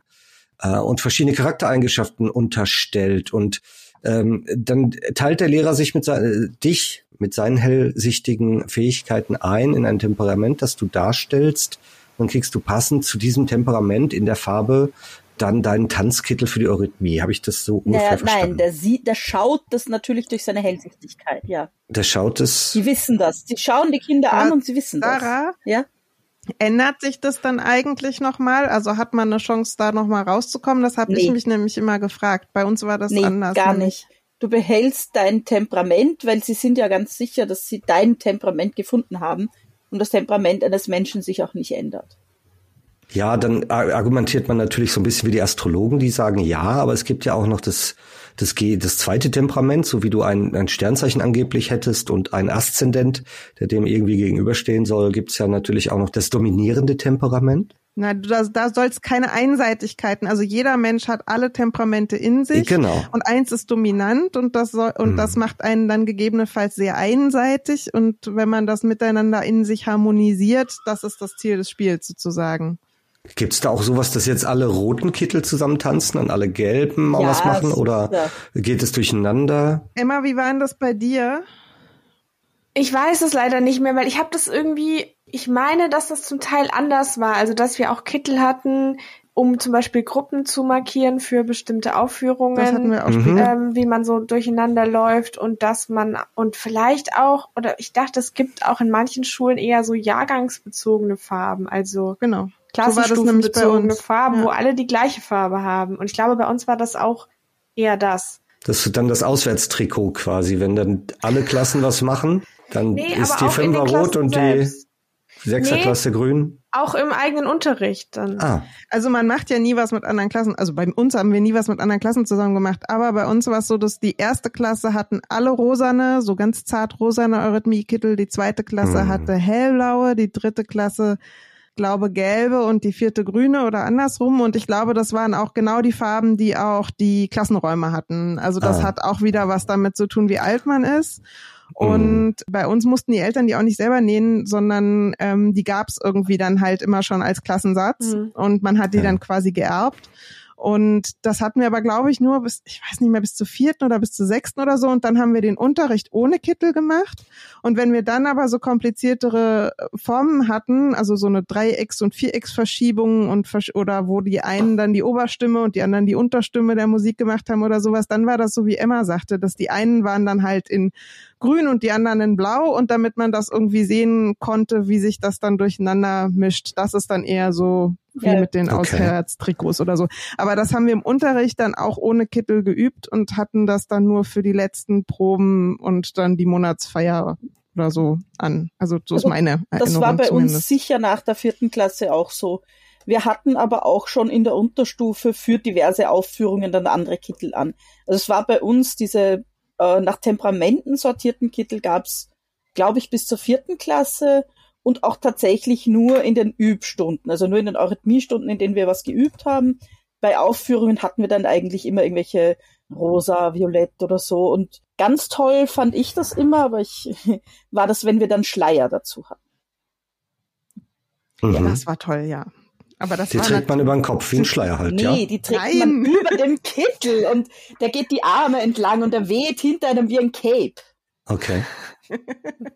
Äh, und verschiedene Charaktereigenschaften unterstellt. Und ähm, dann teilt der Lehrer sich mit äh, dich mit seinen hellsichtigen Fähigkeiten ein in ein Temperament, das du darstellst. Dann kriegst du passend zu diesem Temperament in der Farbe dann deinen Tanzkittel für die Eurythmie. Habe ich das so ungefähr naja, verstanden?
Nein, der sieht, der schaut das natürlich durch seine Hellsichtigkeit, ja.
Der schaut es.
Die wissen das. Die schauen die Kinder an und sie wissen Sarah,
das. Ja. Ändert sich das dann eigentlich nochmal? Also hat man eine Chance, da nochmal rauszukommen? Das habe nee. ich mich nämlich immer gefragt. Bei uns war das nee, anders.
Gar nicht. Du behältst dein Temperament, weil sie sind ja ganz sicher, dass sie dein Temperament gefunden haben. und das Temperament eines Menschen sich auch nicht ändert.
Ja, dann argumentiert man natürlich so ein bisschen wie die Astrologen, die sagen ja, aber es gibt ja auch noch das, das, das zweite Temperament, so wie du ein, ein Sternzeichen angeblich hättest und ein Aszendent, der dem irgendwie gegenüberstehen soll, gibt's ja natürlich auch noch das dominierende Temperament.
Na, da, da soll es keine Einseitigkeiten. Also jeder Mensch hat alle Temperamente in sich.
Genau.
Und eins ist dominant und das soll, und mhm. das macht einen dann gegebenenfalls sehr einseitig. Und wenn man das miteinander in sich harmonisiert, das ist das Ziel des Spiels sozusagen.
Gibt's da auch sowas, dass jetzt alle roten Kittel zusammen tanzen und alle gelben auch ja, was machen? Oder ja. geht es durcheinander?
Emma, wie war denn das bei dir?
Ich weiß es leider nicht mehr, weil ich habe das irgendwie ich meine, dass das zum Teil anders war. Also, dass wir auch Kittel hatten, um zum Beispiel Gruppen zu markieren für bestimmte Aufführungen, das hatten wir auch mhm. ähm, wie man so durcheinander läuft und dass man und vielleicht auch, oder ich dachte, es gibt auch in manchen Schulen eher so jahrgangsbezogene Farben, also
genau.
Klassenstufenbezogene so Farben, ja. wo alle die gleiche Farbe haben. Und ich glaube, bei uns war das auch eher das.
Das ist dann das Auswärtstrikot quasi, wenn dann alle Klassen was machen, dann nee, ist die Fünfer rot und selbst. die Sechserklasse nee, grün?
Auch im eigenen Unterricht dann.
Ah. Also man macht ja nie was mit anderen Klassen. Also bei uns haben wir nie was mit anderen Klassen zusammen gemacht. Aber bei uns war es so, dass die erste Klasse hatten alle rosane, so ganz zart rosane Eurythmie-Kittel. Die zweite Klasse hm. hatte hellblaue, die dritte Klasse glaube gelbe und die vierte grüne oder andersrum. Und ich glaube, das waren auch genau die Farben, die auch die Klassenräume hatten. Also das ah. hat auch wieder was damit zu tun, wie alt man ist. Und mhm. bei uns mussten die Eltern die auch nicht selber nähen, sondern ähm, die gab's irgendwie dann halt immer schon als Klassensatz mhm. und man hat die ja. dann quasi geerbt. Und das hatten wir aber, glaube ich, nur bis, ich weiß nicht mehr, bis zur vierten oder bis zur sechsten oder so. Und dann haben wir den Unterricht ohne Kittel gemacht. Und wenn wir dann aber so kompliziertere äh, Formen hatten, also so eine Dreiecks- und Vierecksverschiebung und oder wo die einen dann die Oberstimme und die anderen die Unterstimme der Musik gemacht haben oder sowas, dann war das so, wie Emma sagte, dass die einen waren dann halt in grün und die anderen in blau und damit man das irgendwie sehen konnte, wie sich das dann durcheinander mischt, das ist dann eher so wie ja. mit den okay. Auswärtstrikots oder so. Aber das haben wir im Unterricht dann auch ohne Kittel geübt und hatten das dann nur für die letzten Proben und dann die Monatsfeier oder so an. Also so ist also meine Erinnerung.
Das war bei
zumindest.
uns sicher nach der vierten Klasse auch so. Wir hatten aber auch schon in der Unterstufe für diverse Aufführungen dann andere Kittel an. Also es war bei uns diese äh, nach Temperamenten sortierten Kittel gab's, glaube ich, bis zur vierten Klasse und auch tatsächlich nur in den Übstunden, also nur in den Eurythmiestunden, in denen wir was geübt haben. Bei Aufführungen hatten wir dann eigentlich immer irgendwelche rosa, violett oder so. Und ganz toll fand ich das immer, aber ich war das, wenn wir dann Schleier dazu hatten.
Mhm. Ja, das war toll, ja. Aber das
die trägt man über den Kopf wie ein Schleier halt,
nee,
ja?
Nee, die trägt Nein. man über dem Kittel und der geht die Arme entlang und der weht hinter einem wie ein Cape.
Okay.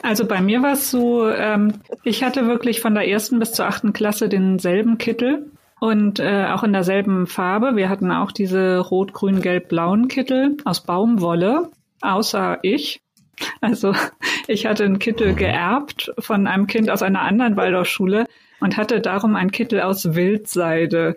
Also bei mir war es so, ähm, ich hatte wirklich von der ersten bis zur achten Klasse denselben Kittel und äh, auch in derselben Farbe. Wir hatten auch diese rot, grün, gelb, blauen Kittel aus Baumwolle, außer ich. Also ich hatte einen Kittel geerbt von einem Kind aus einer anderen Waldorfschule und hatte darum einen Kittel aus Wildseide.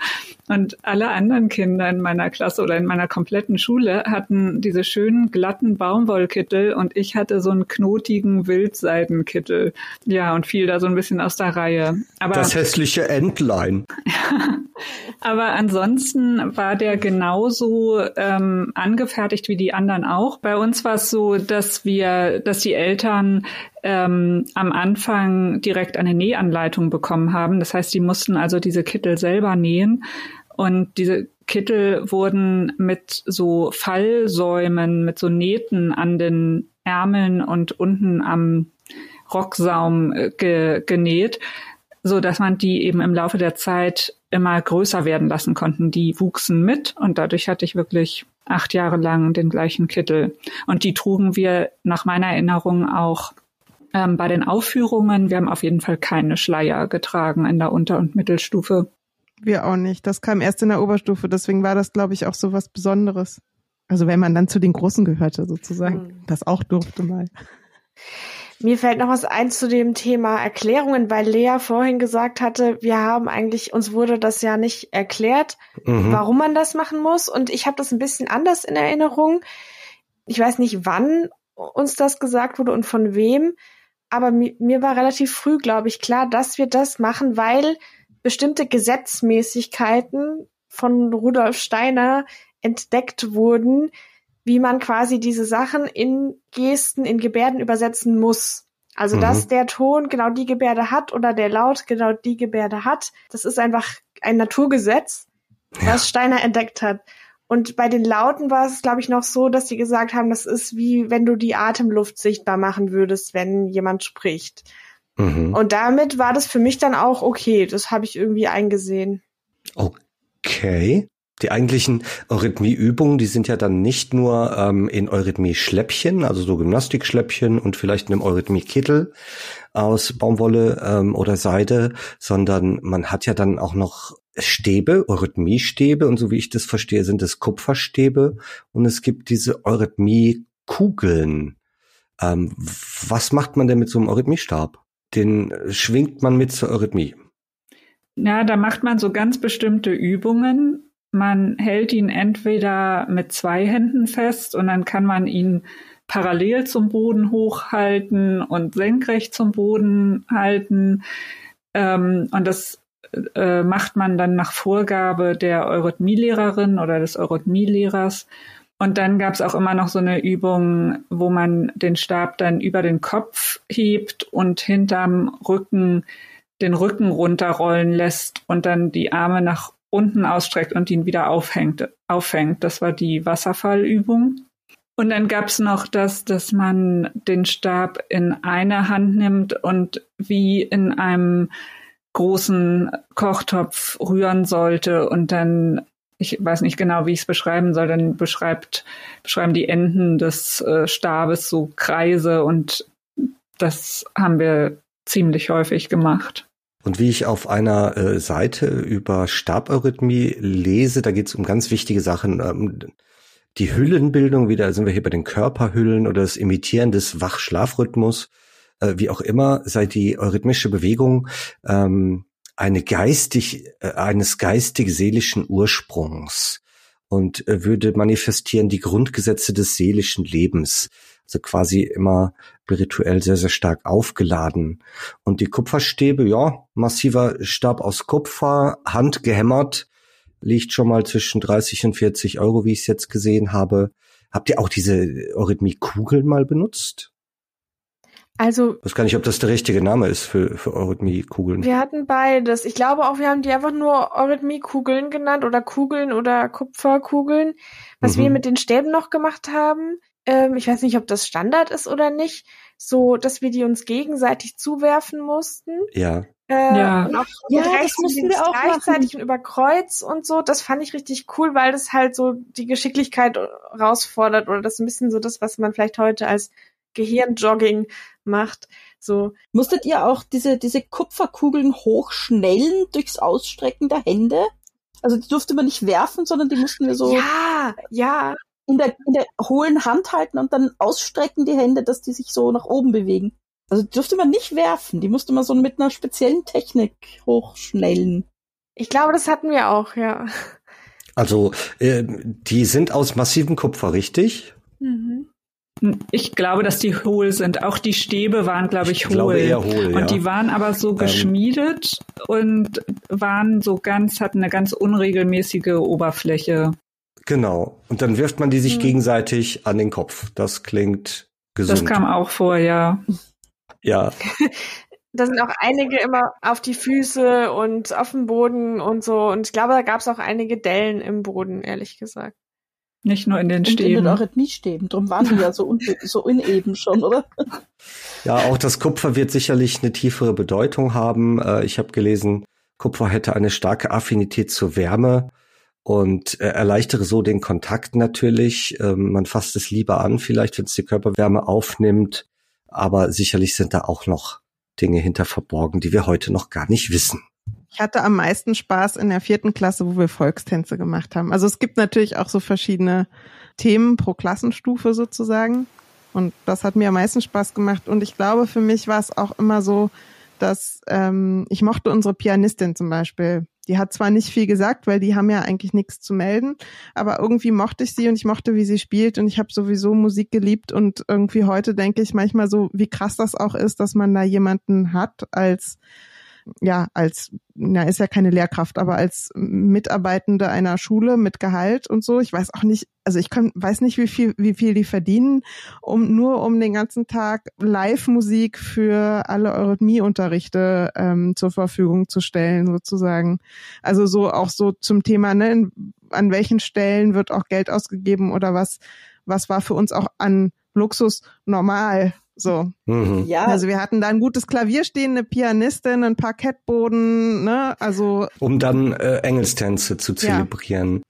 Und alle anderen Kinder in meiner Klasse oder in meiner kompletten Schule hatten diese schönen glatten Baumwollkittel und ich hatte so einen knotigen Wildseidenkittel. Ja, und fiel da so ein bisschen aus der Reihe.
Aber, das hässliche Entlein.
aber ansonsten war der genauso ähm, angefertigt wie die anderen auch. Bei uns war es so, dass wir, dass die Eltern ähm, am Anfang direkt eine Nähanleitung bekommen haben. Das heißt, die mussten also diese Kittel selber nähen. Und diese Kittel wurden mit so Fallsäumen, mit so Nähten an den Ärmeln und unten am Rocksaum äh, ge genäht, so dass man die eben im Laufe der Zeit immer größer werden lassen konnten. Die wuchsen mit und dadurch hatte ich wirklich acht Jahre lang den gleichen Kittel. Und die trugen wir nach meiner Erinnerung auch ähm, bei den Aufführungen, wir haben auf jeden Fall keine Schleier getragen in der Unter- und Mittelstufe.
Wir auch nicht. Das kam erst in der Oberstufe, deswegen war das, glaube ich, auch so was Besonderes. Also wenn man dann zu den Großen gehörte, sozusagen. Mhm. Das auch durfte mal.
Mir fällt noch was ein zu dem Thema Erklärungen, weil Lea vorhin gesagt hatte, wir haben eigentlich, uns wurde das ja nicht erklärt, mhm. warum man das machen muss. Und ich habe das ein bisschen anders in Erinnerung. Ich weiß nicht, wann uns das gesagt wurde und von wem. aber mir, mir war relativ früh, glaube ich, klar, dass wir das machen, weil bestimmte Gesetzmäßigkeiten von Rudolf Steiner entdeckt wurden, wie man quasi diese Sachen in Gesten, in Gebärden übersetzen muss. Also, mhm. dass der Ton genau die Gebärde hat oder der Laut genau die Gebärde hat, das ist einfach ein Naturgesetz, ja. was Steiner entdeckt hat. Und bei den Lauten war es, glaube ich, noch so, dass sie gesagt haben, das ist wie wenn du die Atemluft sichtbar machen würdest, wenn jemand spricht. Mhm. Und damit war das für mich dann auch okay. Das habe ich irgendwie eingesehen.
Okay. Die eigentlichen Eurythmieübungen, die sind ja dann nicht nur ähm, in Eurythmie-Schläppchen, also so Gymnastikschläppchen und vielleicht in einem Eurythmie-Kittel aus Baumwolle ähm, oder Seide, sondern man hat ja dann auch noch Stäbe, Eurythmie-Stäbe und so wie ich das verstehe, sind es Kupferstäbe und es gibt diese Eurythmie-Kugeln. Ähm, was macht man denn mit so einem Eurythmiestab? Den schwingt man mit zur Eurythmie.
Ja, da macht man so ganz bestimmte Übungen. Man hält ihn entweder mit zwei Händen fest und dann kann man ihn parallel zum Boden hochhalten und senkrecht zum Boden halten. Ähm, und das äh, macht man dann nach Vorgabe der Eurythmielehrerin oder des Eurythmielehrers. Und dann gab es auch immer noch so eine Übung, wo man den Stab dann über den Kopf hebt und hinterm Rücken den Rücken runterrollen lässt und dann die Arme nach unten ausstreckt und ihn wieder aufhängt, aufhängt. Das war die Wasserfallübung. Und dann gab es noch das, dass man den Stab in eine Hand nimmt und wie in einem großen Kochtopf rühren sollte und dann ich weiß nicht genau, wie ich es beschreiben soll, dann beschreibt, beschreiben die Enden des äh, Stabes so Kreise und das haben wir ziemlich häufig gemacht.
Und wie ich auf einer äh, Seite über Stabeurythmie lese, da geht es um ganz wichtige Sachen. Ähm, die Hüllenbildung, wieder sind wir hier bei den Körperhüllen oder das Imitieren des Wach-Schlafrhythmus, äh, wie auch immer, sei die eurythmische Bewegung ähm, eine geistig, äh, eines geistig-seelischen Ursprungs und äh, würde manifestieren die Grundgesetze des seelischen Lebens. Also quasi immer spirituell sehr, sehr stark aufgeladen. Und die Kupferstäbe, ja, massiver Stab aus Kupfer, handgehämmert, liegt schon mal zwischen 30 und 40 Euro, wie ich es jetzt gesehen habe. Habt ihr auch diese Eurythmie-Kugeln mal benutzt?
Also.
Ich weiß gar nicht, ob das der richtige Name ist für, für Eurythmie-Kugeln.
Wir hatten beides. Ich glaube auch, wir haben die einfach nur Eurythmie-Kugeln genannt oder Kugeln oder Kupferkugeln. Was mhm. wir mit den Stäben noch gemacht haben, ähm, ich weiß nicht, ob das Standard ist oder nicht, so, dass wir die uns gegenseitig zuwerfen mussten.
Ja.
Äh, ja. Und auch ja, rechts mussten wir auch gleichzeitig machen. und über Kreuz und so. Das fand ich richtig cool, weil das halt so die Geschicklichkeit rausfordert oder das ein bisschen so das, was man vielleicht heute als Gehirnjogging macht. So.
Musstet ihr auch diese, diese Kupferkugeln hochschnellen durchs Ausstrecken der Hände? Also die durfte man nicht werfen, sondern die mussten wir so
ja, ja.
In, der, in der hohlen Hand halten und dann ausstrecken die Hände, dass die sich so nach oben bewegen. Also die durfte man nicht werfen, die musste man so mit einer speziellen Technik hochschnellen.
Ich glaube, das hatten wir auch, ja.
Also äh, die sind aus massivem Kupfer, richtig?
Mhm. Ich glaube, dass die hohl sind. Auch die Stäbe waren, glaube ich,
hohl. Ich glaube eher hohl
und
ja.
die waren aber so ähm. geschmiedet ähm. und waren so ganz, hatten eine ganz unregelmäßige Oberfläche.
Genau. Und dann wirft man die sich hm. gegenseitig an den Kopf. Das klingt gesund.
Das kam auch vor, ja.
Ja.
da sind auch einige immer auf die Füße und auf dem Boden und so. Und ich glaube, da gab es auch einige Dellen im Boden, ehrlich gesagt.
Nicht nur in den Stäben. Und in den
Eurythmiestäben. Drum waren die ja so, un so uneben schon, oder?
Ja, auch das Kupfer wird sicherlich eine tiefere Bedeutung haben. Äh, ich habe gelesen, Kupfer hätte eine starke Affinität zur Wärme und äh, erleichtere so den Kontakt natürlich. Ähm, man fasst es lieber an, vielleicht, wenn es die Körperwärme aufnimmt. Aber sicherlich sind da auch noch Dinge hinter verborgen, die wir heute noch gar nicht wissen.
Ich hatte am meisten Spaß in der vierten Klasse, wo wir Volkstänze gemacht haben. Also es gibt natürlich auch so verschiedene Themen pro Klassenstufe sozusagen. Und das hat mir am meisten Spaß gemacht. Und ich glaube, für mich war es auch immer so, dass ähm, ich mochte unsere Pianistin zum Beispiel. Die hat zwar nicht viel gesagt, weil die haben ja eigentlich nichts zu melden, aber irgendwie mochte ich sie und ich mochte, wie sie spielt und ich habe sowieso Musik geliebt und irgendwie heute denke ich manchmal so, wie krass das auch ist, dass man da jemanden hat als ja, als, na, ist ja keine Lehrkraft, aber als Mitarbeitende einer Schule mit Gehalt und so. Ich weiß auch nicht, also ich kann, weiß nicht, wie viel, wie viel die verdienen, um nur um den ganzen Tag Live-Musik für alle Eurythmie-Unterrichte ähm, zur Verfügung zu stellen, sozusagen. Also so auch so zum Thema, ne, an welchen Stellen wird auch Geld ausgegeben oder was, was war für uns auch an Luxus normal so. Mhm. Ja. Also wir hatten da ein gutes Klavier stehen, eine Pianistin, ein Parkettboden, ne? Also.
Um dann äh, Engelstänze zu zelebrieren.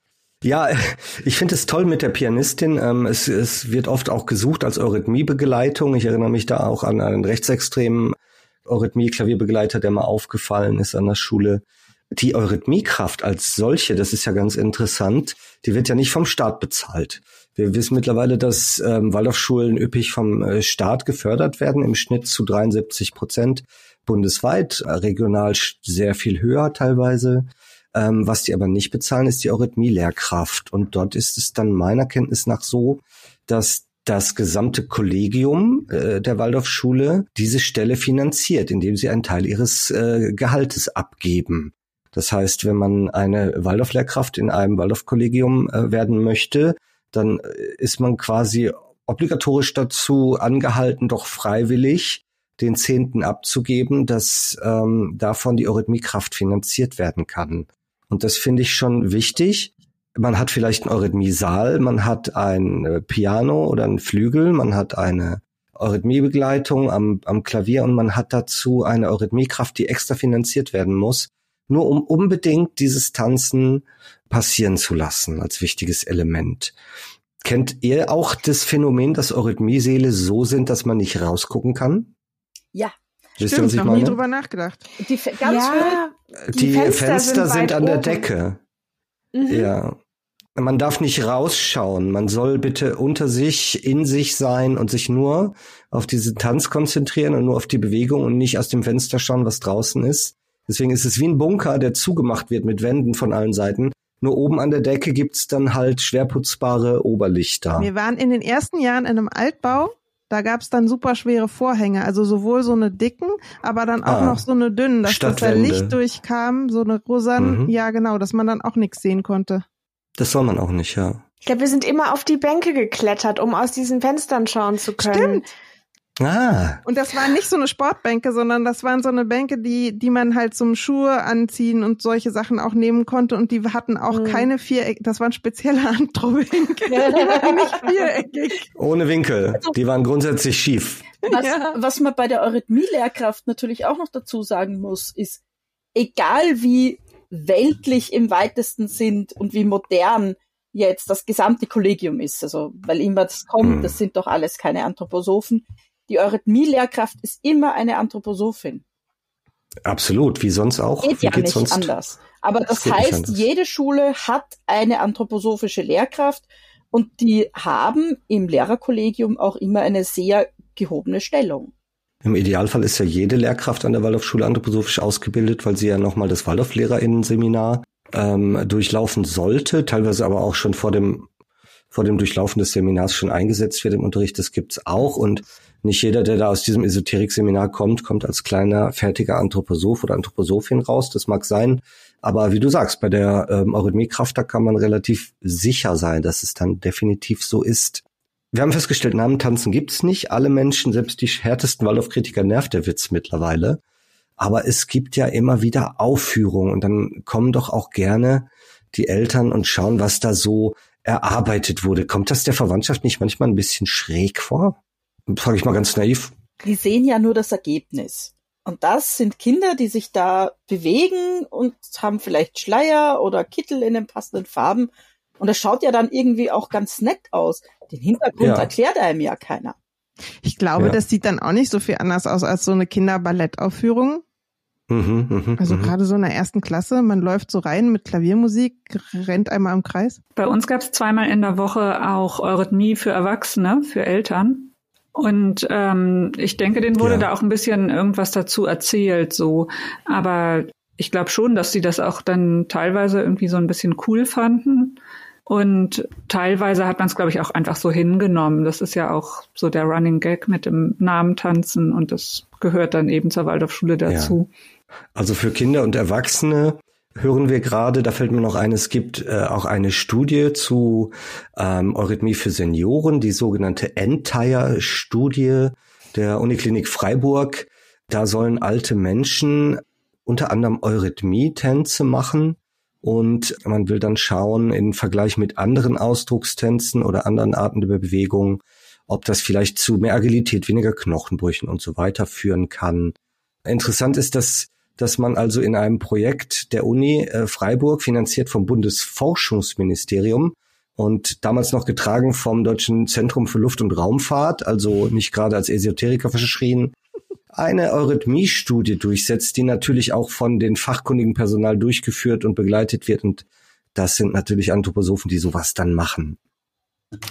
Ja. ja ich finde es toll mit der Pianistin. Ähm, es, es wird oft auch gesucht als Eurythmiebegleitung. Ich erinnere mich da auch an einen rechtsextremen Eurythmie-Klavierbegleiter, der mal aufgefallen ist an der Schule. Die Eurythmiekraft als solche, das ist ja ganz interessant, die wird ja nicht vom Staat bezahlt. Wir wissen mittlerweile, dass ähm, Waldorfschulen üppig vom äh, Staat gefördert werden, im Schnitt zu 73 Prozent bundesweit, äh, regional sehr viel höher teilweise. Ähm, was die aber nicht bezahlen, ist die Eurythmie-Lehrkraft. Und dort ist es dann meiner Kenntnis nach so, dass das gesamte Kollegium äh, der Waldorfschule diese Stelle finanziert, indem sie einen Teil ihres äh, Gehaltes abgeben. Das heißt, wenn man eine Waldorf-Lehrkraft in einem Waldorf-Kollegium äh, werden möchte, dann äh, ist man quasi obligatorisch dazu angehalten, doch freiwillig den Zehnten abzugeben, dass ähm, davon die Eurythmiekraft finanziert werden kann. Und das finde ich schon wichtig. Man hat vielleicht einen Eurythmiesaal, man hat ein äh, Piano oder einen Flügel, man hat eine Eurythmiebegleitung am, am Klavier und man hat dazu eine Eurythmiekraft, die extra finanziert werden muss, nur um unbedingt dieses Tanzen passieren zu lassen als wichtiges Element. Kennt ihr auch das Phänomen, dass Eurythmieseele so sind, dass man nicht rausgucken kann?
Ja.
Wisst Stimmt, ich habe nie drüber nachgedacht.
Die, ganz ja,
die, die Fenster, Fenster, sind, sind an der Decke. Mhm. Ja. Man darf nicht rausschauen. Man soll bitte unter sich, in sich sein und sich nur auf diesen Tanz konzentrieren und nur auf die Bewegung und nicht aus dem Fenster schauen, was draußen ist. Deswegen ist es wie ein Bunker, der zugemacht wird mit Wänden von allen Seiten. Nur oben an der Decke gibt's dann halt schwerputzbare Oberlichter.
Wir waren in den ersten Jahren in einem Altbau. Da gab's dann super schwere Vorhänge, also sowohl so eine dicken, aber dann auch ah, noch so eine dünnen, dass das da Licht durchkam, so eine rosan, mhm. ja genau, dass man dann auch nichts sehen konnte.
Das soll man auch nicht, ja.
Ich glaube, wir sind immer auf die Bänke geklettert, um aus diesen Fenstern schauen zu können.
Stimmt. Ah. Und das waren nicht so eine Sportbänke, sondern das waren so eine Bänke, die, die man halt zum Schuhe anziehen und solche Sachen auch nehmen konnte. Und die hatten auch mhm. keine Viereck, das waren spezielle Andro-Winkel. die waren
nicht viereckig. Ohne Winkel. Die waren grundsätzlich schief.
Was, ja. was man bei der Eurythmie-Lehrkraft natürlich auch noch dazu sagen muss, ist, egal wie weltlich im weitesten sind und wie modern jetzt das gesamte Kollegium ist, also weil immer das kommt, mhm. das sind doch alles keine Anthroposophen, die Eurythmie-Lehrkraft ist immer eine Anthroposophin.
Absolut, wie sonst auch.
Geht
wie
ja nicht sonst? anders. Aber das, das heißt, jede Schule hat eine anthroposophische Lehrkraft und die haben im Lehrerkollegium auch immer eine sehr gehobene Stellung.
Im Idealfall ist ja jede Lehrkraft an der Waldorfschule anthroposophisch ausgebildet, weil sie ja nochmal das Waldorflehrerinnen-Seminar ähm, durchlaufen sollte, teilweise aber auch schon vor dem vor dem Durchlaufen des Seminars schon eingesetzt wird im Unterricht. Das gibt's auch und nicht jeder, der da aus diesem Esoterik-Seminar kommt, kommt als kleiner, fertiger Anthroposoph oder Anthroposophin raus. Das mag sein. Aber wie du sagst, bei der ähm, Eurythmiekraft, da kann man relativ sicher sein, dass es dann definitiv so ist. Wir haben festgestellt, Namentanzen gibt's nicht. Alle Menschen, selbst die härtesten Waldorf-Kritiker nervt der Witz mittlerweile. Aber es gibt ja immer wieder Aufführungen und dann kommen doch auch gerne die Eltern und schauen, was da so erarbeitet wurde. Kommt das der Verwandtschaft nicht manchmal ein bisschen schräg vor? Frage ich mal ganz naiv.
Die sehen ja nur das Ergebnis. Und das sind Kinder, die sich da bewegen und haben vielleicht Schleier oder Kittel in den passenden Farben. Und das schaut ja dann irgendwie auch ganz nett aus. Den Hintergrund ja. erklärt einem ja keiner.
Ich glaube, ja. das sieht dann auch nicht so viel anders aus als so eine Kinderballettaufführung. Mhm, mh, also mh. gerade so in der ersten Klasse, man läuft so rein mit Klaviermusik, rennt einmal im Kreis.
Bei uns gab es zweimal in der Woche auch Eurythmie für Erwachsene, für Eltern. Und ähm, ich denke, denen wurde ja. da auch ein bisschen irgendwas dazu erzählt, so. Aber ich glaube schon, dass sie das auch dann teilweise irgendwie so ein bisschen cool fanden. Und teilweise hat man es, glaube ich, auch einfach so hingenommen. Das ist ja auch so der Running Gag mit dem Namen tanzen und das gehört dann eben zur Waldorfschule dazu.
Ja. Also für Kinder und Erwachsene hören wir gerade, da fällt mir noch ein, es gibt äh, auch eine Studie zu ähm, Eurythmie für Senioren, die sogenannte Entire-Studie der Uniklinik Freiburg. Da sollen alte Menschen unter anderem Eurythmie-Tänze machen und man will dann schauen im Vergleich mit anderen Ausdruckstänzen oder anderen Arten der Bewegung, ob das vielleicht zu mehr Agilität, weniger Knochenbrüchen und so weiter führen kann. Interessant ist, dass dass man also in einem Projekt der Uni äh, Freiburg, finanziert vom Bundesforschungsministerium und damals noch getragen vom Deutschen Zentrum für Luft- und Raumfahrt, also nicht gerade als Esoteriker verschrien, eine Eurythmie-Studie durchsetzt, die natürlich auch von den fachkundigen Personal durchgeführt und begleitet wird. Und das sind natürlich Anthroposophen, die sowas dann machen.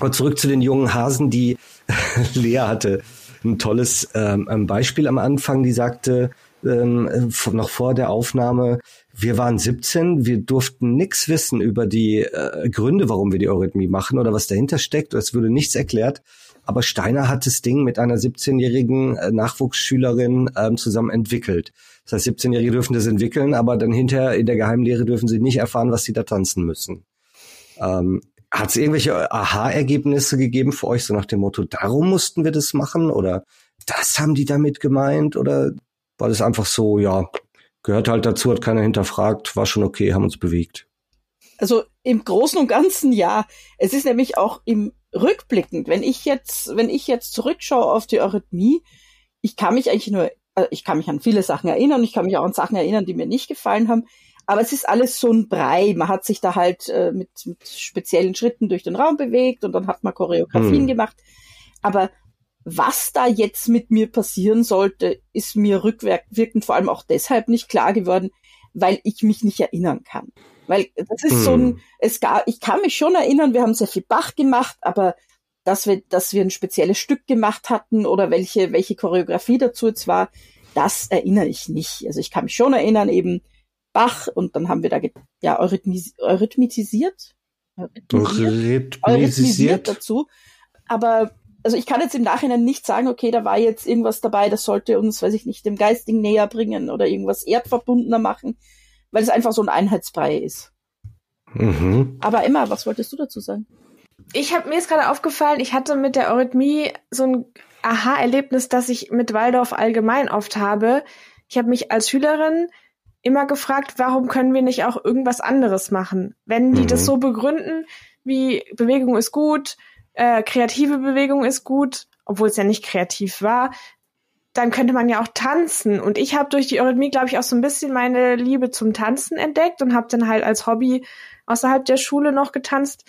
Und zurück zu den jungen Hasen, die Lea hatte ein tolles ähm, Beispiel am Anfang, die sagte, ähm, noch vor der Aufnahme, wir waren 17, wir durften nichts wissen über die äh, Gründe, warum wir die Eurythmie machen oder was dahinter steckt. Es würde nichts erklärt. Aber Steiner hat das Ding mit einer 17-jährigen äh, Nachwuchsschülerin ähm, zusammen entwickelt. Das heißt, 17-Jährige dürfen das entwickeln, aber dann hinterher in der Geheimlehre dürfen sie nicht erfahren, was sie da tanzen müssen. Ähm, hat es irgendwelche Aha-Ergebnisse gegeben für euch, so nach dem Motto, darum mussten wir das machen? Oder das haben die damit gemeint? Oder war das einfach so, ja, gehört halt dazu, hat keiner hinterfragt, war schon okay, haben uns bewegt.
Also im Großen und Ganzen ja. Es ist nämlich auch im rückblickend, wenn ich jetzt, wenn ich jetzt zurückschaue auf die Eurythmie, ich kann mich eigentlich nur, äh, ich kann mich an viele Sachen erinnern, ich kann mich auch an Sachen erinnern, die mir nicht gefallen haben, aber es ist alles so ein Brei. Man hat sich da halt äh, mit, mit speziellen Schritten durch den Raum bewegt und dann hat man Choreografien hm. gemacht. Aber was da jetzt mit mir passieren sollte, ist mir rückwirkend vor allem auch deshalb nicht klar geworden, weil ich mich nicht erinnern kann. Weil das ist hm. so ein, hm. es gab, ich kann mich schon erinnern, wir haben sehr viel Bach gemacht, aber dass wir, dass wir ein spezielles Stück gemacht hatten oder welche, welche Choreografie dazu jetzt war, das erinnere ich nicht. Also ich kann mich schon erinnern, eben Bach und dann haben wir da ja eurythmis eurythmisiert,
eurythmisiert, eurythmisiert
dazu. Aber also ich kann jetzt im Nachhinein nicht sagen, okay, da war jetzt irgendwas dabei, das sollte uns, weiß ich nicht, dem Geistigen näher bringen oder irgendwas erdverbundener machen, weil es einfach so ein Einheitsbrei ist. Mhm. Aber Emma, was wolltest du dazu sagen?
Ich habe mir jetzt gerade aufgefallen, ich hatte mit der Eurythmie so ein Aha-Erlebnis, das ich mit Waldorf allgemein oft habe. Ich habe mich als Schülerin immer gefragt, warum können wir nicht auch irgendwas anderes machen? Wenn die mhm. das so begründen, wie Bewegung ist gut, äh, kreative Bewegung ist gut, obwohl es ja nicht kreativ war, dann könnte man ja auch tanzen. Und ich habe durch die Eurythmie, glaube ich, auch so ein bisschen meine Liebe zum Tanzen entdeckt und habe dann halt als Hobby außerhalb der Schule noch getanzt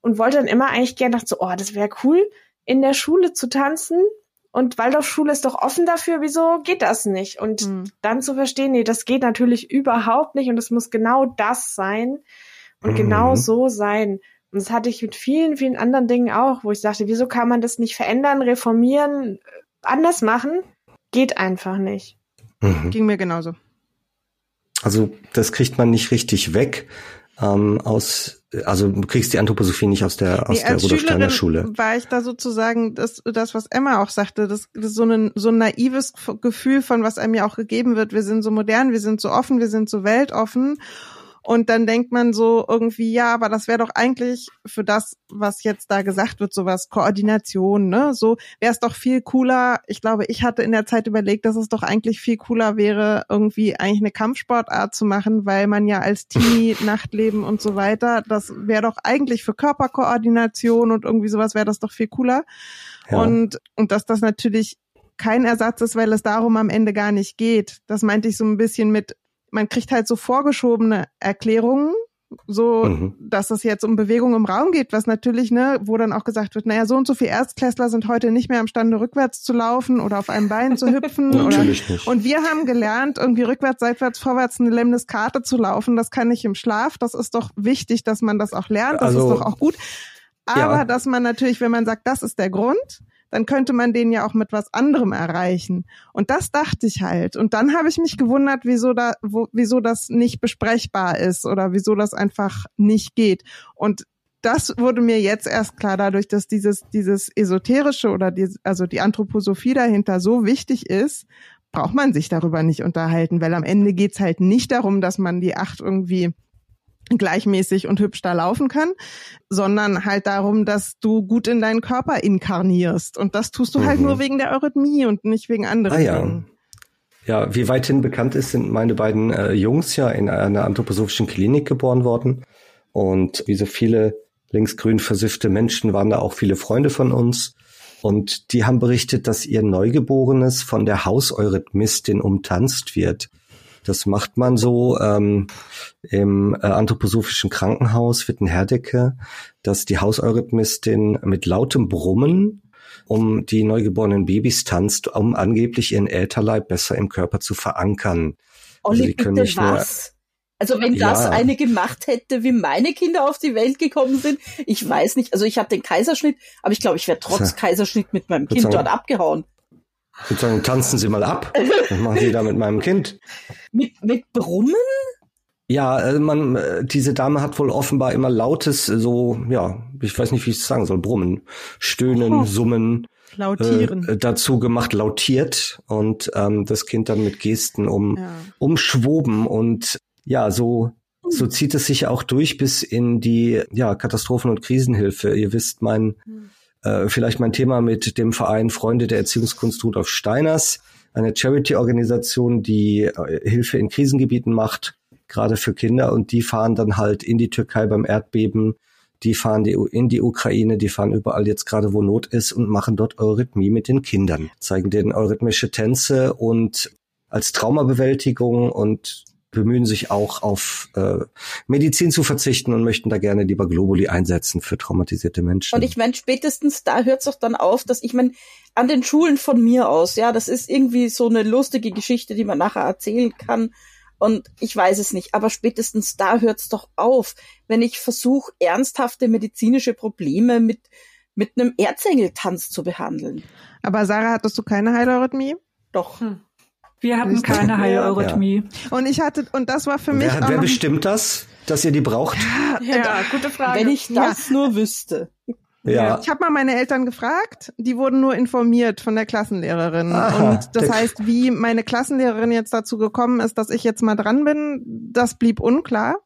und wollte dann immer eigentlich gerne dachte so, oh, das wäre cool, in der Schule zu tanzen. Und Waldorfschule ist doch offen dafür, wieso geht das nicht? Und hm. dann zu verstehen, nee, das geht natürlich überhaupt nicht und es muss genau das sein und mhm. genau so sein. Und das hatte ich mit vielen, vielen anderen Dingen auch, wo ich sagte, wieso kann man das nicht verändern, reformieren, anders machen? Geht einfach nicht.
Mhm. Ging mir genauso.
Also das kriegt man nicht richtig weg ähm, aus, also du kriegst die Anthroposophie nicht aus der aus nee, der Rudolf Steiner Schule.
War ich da sozusagen das, das was Emma auch sagte, das, das ist so ein so ein naives Gefühl von was einem ja auch gegeben wird. Wir sind so modern, wir sind so offen, wir sind so weltoffen und dann denkt man so irgendwie, ja, aber das wäre doch eigentlich für das, was jetzt da gesagt wird, sowas Koordination, ne? So wäre es doch viel cooler. Ich glaube, ich hatte in der Zeit überlegt, dass es doch eigentlich viel cooler wäre, irgendwie eigentlich eine Kampfsportart zu machen, weil man ja als Teenie, Nachtleben und so weiter, das wäre doch eigentlich für Körperkoordination und irgendwie sowas wäre das doch viel cooler. Ja. Und, und dass das natürlich kein Ersatz ist, weil es darum am Ende gar nicht geht. Das meinte ich so ein bisschen mit, man kriegt halt so vorgeschobene Erklärungen, so, mhm. dass es jetzt um Bewegung im Raum geht, was natürlich, ne, wo dann auch gesagt wird, naja, so und so viele Erstklässler sind heute nicht mehr imstande, rückwärts zu laufen oder auf einem Bein zu hüpfen.
natürlich
oder,
nicht.
Und wir haben gelernt, irgendwie rückwärts, seitwärts, vorwärts eine Lemniskate zu laufen. Das kann ich im Schlaf. Das ist doch wichtig, dass man das auch lernt. Das also, ist doch auch gut. Aber ja. dass man natürlich, wenn man sagt, das ist der Grund, dann könnte man den ja auch mit was anderem erreichen. Und das dachte ich halt. Und dann habe ich mich gewundert, wieso da, wo, wieso das nicht besprechbar ist oder wieso das einfach nicht geht. Und das wurde mir jetzt erst klar, dadurch, dass dieses, dieses esoterische oder die, also die Anthroposophie dahinter so wichtig ist, braucht man sich darüber nicht unterhalten, weil am Ende geht's halt nicht darum, dass man die acht irgendwie gleichmäßig und hübsch da laufen kann, sondern halt darum, dass du gut in deinen Körper inkarnierst. Und das tust du halt
Mhm.
nur wegen der Eurythmie und nicht wegen anderen
Ah ja.
Dingen.
Ja, wie weithin bekannt ist, sind meine beiden äh, Jungs ja in einer anthroposophischen Klinik geboren worden. Und wie so viele linksgrün versiffte Menschen waren da auch viele Freunde von uns. Und die haben berichtet, dass ihr Neugeborenes von der Hauseurythmistin umtanzt wird. Das macht man so ähm, im äh, anthroposophischen Krankenhaus Wittenherdecke, dass die Hauseurythmistin mit lautem Brummen um die neugeborenen Babys tanzt, um angeblich ihren Ätherleib besser im Körper zu verankern. Also
Olli,
die können
bitte
nicht nur-
was? Also wenn das
Ja.
eine gemacht hätte, wie meine Kinder auf die Welt gekommen sind, ich weiß nicht. Also ich habe den Kaiserschnitt, aber ich glaube, ich wäre trotz. Kaiserschnitt mit meinem Kind dort abgehauen.
Sozusagen tanzen Sie mal ab. Was machen Sie da mit meinem Kind?
Mit, mit Brummen?
Ja, äh, man, äh, diese Dame hat wohl offenbar immer lautes, äh, so, ja, ich weiß nicht, wie ich es sagen soll, Brummen, Stöhnen,
Oh.
Summen
Lautieren.
äh, dazu gemacht, lautiert und ähm, das Kind dann mit Gesten um,
ja.
umschwoben und ja, so so zieht es sich auch durch bis in die ja Katastrophen- und Krisenhilfe. Ihr wisst, mein äh, vielleicht mein Thema mit dem Verein Freunde der Erziehungskunst Rudolf Steiners, eine Charity-Organisation, die äh, Hilfe in Krisengebieten macht, gerade für Kinder. Und die fahren dann halt in die Türkei beim Erdbeben, die fahren die, in die Ukraine, die fahren überall jetzt gerade, wo Not ist und machen dort Eurythmie mit den Kindern, zeigen denen eurythmische Tänze und als Traumabewältigung und bemühen sich auch auf äh, Medizin zu verzichten und möchten da gerne lieber Globuli einsetzen für traumatisierte Menschen.
Und ich meine, spätestens da hört es doch dann auf, dass ich meine, an den Schulen von mir aus, ja, das ist irgendwie so eine lustige Geschichte, die man nachher erzählen kann. Und ich weiß es nicht, aber spätestens da hört es doch auf, wenn ich versuche, ernsthafte medizinische Probleme mit, mit einem Erzengeltanz zu behandeln.
Aber Sarah, hattest du keine Heileurythmie?
Doch.
Wir hatten keine Heileurythmie.
Und ich hatte, und das war für mich
wer
auch
wer bestimmt das, dass ihr die braucht?
Ja, gute Frage.
Wenn ich das nur wüsste.
Ja.
Ich habe mal meine Eltern gefragt, die wurden nur informiert von der Klassenlehrerin.
Aha,
und das heißt, wie meine Klassenlehrerin jetzt dazu gekommen ist, dass ich jetzt mal dran bin, das blieb unklar.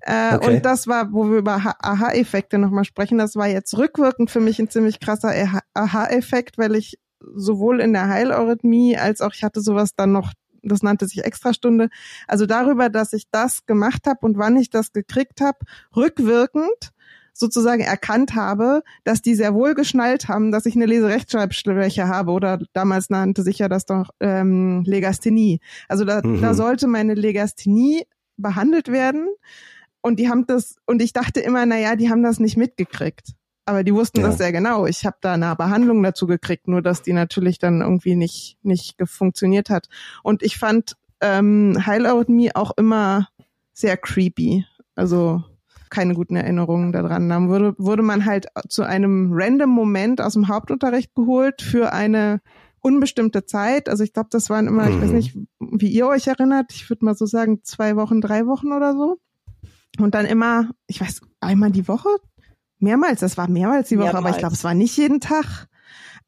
Äh,
Okay.
Und das war, wo wir über Ha- Aha-Effekte nochmal sprechen, das war jetzt rückwirkend für mich ein ziemlich krasser Aha- Aha-Effekt, weil ich sowohl in der Heileurythmie als auch ich hatte sowas dann noch, das nannte sich Extrastunde, also darüber, dass ich das gemacht habe und wann ich das gekriegt habe, rückwirkend sozusagen erkannt habe, dass die sehr wohl geschnallt haben, dass ich eine Leserechtschreibschwäche habe oder damals nannte sich ja das doch ähm, Legasthenie. Also da,
Mhm.
da sollte meine Legasthenie behandelt werden und die haben das und ich dachte immer, na ja, die haben das nicht mitgekriegt. Aber die wussten
Ja.
das sehr genau. Ich habe da eine Behandlung dazu gekriegt, nur dass die natürlich dann irgendwie nicht nicht funktioniert hat. Und ich fand ähm, Heileurythmie auch immer sehr creepy. Also keine guten Erinnerungen daran. Dann wurde, wurde man halt zu einem random Moment aus dem Hauptunterricht geholt für eine unbestimmte Zeit. Also ich glaube, das waren immer, ich weiß
Mhm.
nicht, wie ihr euch erinnert, ich würde mal so sagen, zwei Wochen, drei Wochen oder so. Und dann immer, ich weiß, einmal die Woche? Mehrmals, das war mehrmals die Woche, aber ich
Mehrmals.
glaube, es war nicht jeden Tag.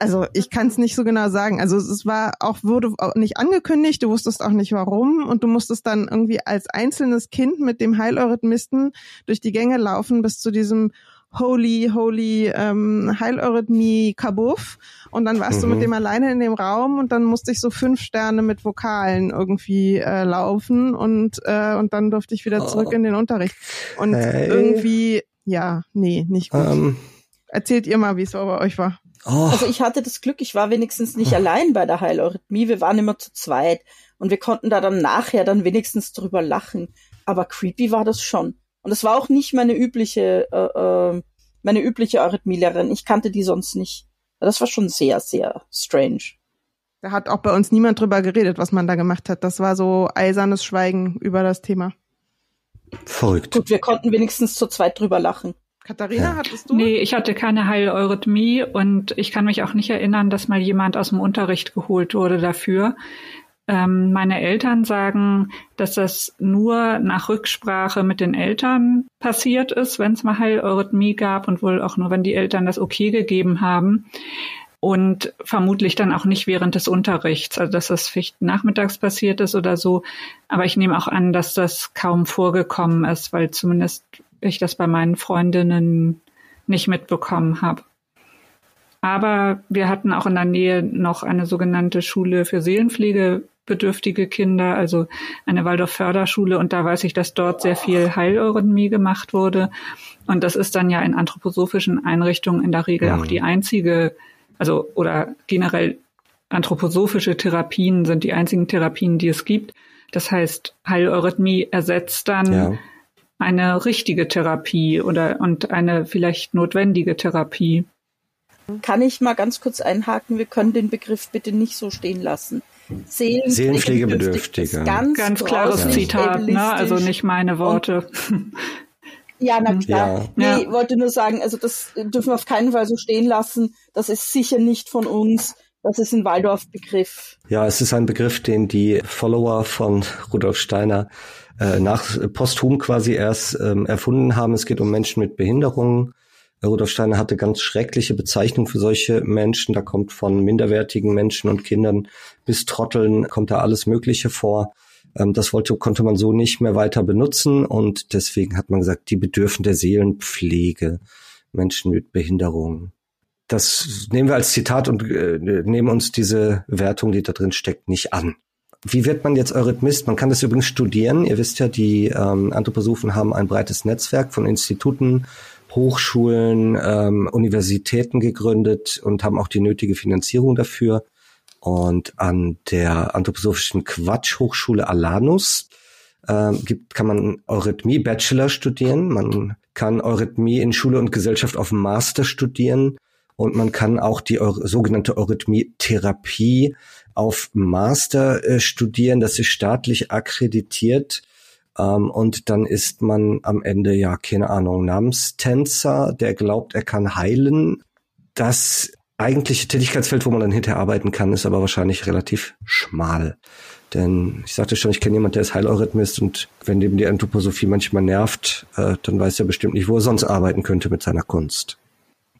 Also ich kann es nicht so genau sagen. Also es war auch, wurde auch nicht angekündigt, du wusstest auch nicht warum und du musstest dann irgendwie als einzelnes Kind mit dem Heileurythmisten durch die Gänge laufen bis zu diesem Holy, Holy ähm, Heileurythmie Kabuff und dann warst du
Mhm.
mit dem alleine in dem Raum und dann musste ich so fünf Sterne mit Vokalen irgendwie äh, laufen und äh, und dann durfte ich wieder zurück
Oh.
in den Unterricht und
Hey.
irgendwie ja nee nicht gut.
Ähm,
Erzählt ihr mal, wie es so bei euch war.
oh,
Also ich hatte das Glück, ich war wenigstens nicht allein bei der Heileurythmie. Wir waren immer zu zweit und wir konnten da dann nachher dann wenigstens drüber lachen. Aber creepy war das schon. Und es war auch nicht meine übliche, äh, äh, meine übliche Eurythmielehrerin. Ich kannte die sonst nicht. Das war schon sehr, sehr strange.
Da hat auch bei uns niemand drüber geredet, was man da gemacht hat. Das war so eisernes Schweigen über das Thema.
Verrückt.
Gut, wir konnten wenigstens zu zweit drüber lachen.
Katharina, ja. hattest du?
Nee, ich hatte keine Heileurythmie und ich kann mich auch nicht erinnern, dass mal jemand aus dem Unterricht geholt wurde dafür. Ähm, meine Eltern sagen, dass das nur nach Rücksprache mit den Eltern passiert ist, wenn es mal Heileurythmie gab und wohl auch nur, wenn die Eltern das okay gegeben haben. Und vermutlich dann auch nicht während des Unterrichts, also dass das vielleicht nachmittags passiert ist oder so. Aber ich nehme auch an, dass das kaum vorgekommen ist, weil zumindest ich das bei meinen Freundinnen nicht mitbekommen habe. Aber wir hatten auch in der Nähe noch eine sogenannte Schule für seelenpflegebedürftige Kinder, also eine Waldorf-Förderschule. Und da weiß ich, dass dort sehr viel Heileurythmie gemacht wurde. Und das ist dann ja in anthroposophischen Einrichtungen in der Regel mhm. auch die einzige, also oder generell anthroposophische Therapien sind die einzigen Therapien, die es gibt. Das heißt, Heileurythmie ersetzt dann ja. eine richtige Therapie oder und eine vielleicht notwendige Therapie.
Kann ich mal ganz kurz einhaken? Wir können den Begriff bitte nicht so stehen lassen.
Seelenpflegebedürftige.
Ganz, ganz klares. Zitat, ne? also nicht meine Worte.
Und, ja, na klar. Ja. Nee, wollte nur sagen, also das dürfen wir auf keinen Fall so stehen lassen. Das ist sicher nicht von uns. Das ist ein Waldorf-Begriff.
Ja, es ist ein Begriff, den die Follower von Rudolf Steiner äh, nach posthum quasi erst ähm, erfunden haben. Es geht um Menschen mit Behinderungen Rudolf Steiner hatte ganz schreckliche Bezeichnungen für solche Menschen. Da kommt von minderwertigen Menschen und Kindern bis Trotteln, kommt da alles Mögliche vor. Ähm, das wollte, konnte man so nicht mehr weiter benutzen und deswegen hat man gesagt, die bedürfen der Seelenpflege, Menschen mit Behinderungen. Das nehmen wir als Zitat und äh, nehmen uns diese Wertung, die da drin steckt, nicht an. Wie wird man jetzt Eurythmist? Man kann das übrigens studieren. Ihr wisst ja, die ähm, Anthroposophen haben ein breites Netzwerk von Instituten Hochschulen, ähm, Universitäten gegründet und haben auch die nötige Finanzierung dafür. Und an der anthroposophischen Quatsch-Hochschule Alanus äh, gibt, kann man Eurythmie-Bachelor studieren. Man kann Eurythmie in Schule und Gesellschaft auf Master studieren. Und man kann auch die Eure, sogenannte Eurythmie-Therapie auf Master äh, studieren. Das ist staatlich akkreditiert. Ähm, und dann ist man am Ende, ja, keine Ahnung, Namenstänzer, der glaubt, er kann heilen. Das eigentliche Tätigkeitsfeld, wo man dann hinterher arbeiten kann, ist aber wahrscheinlich relativ schmal. Denn ich sagte schon, ich kenne jemanden, der ist Heileurythmist und wenn dem die Anthroposophie manchmal nervt, äh, dann weiß er bestimmt nicht, wo er sonst arbeiten könnte mit seiner Kunst.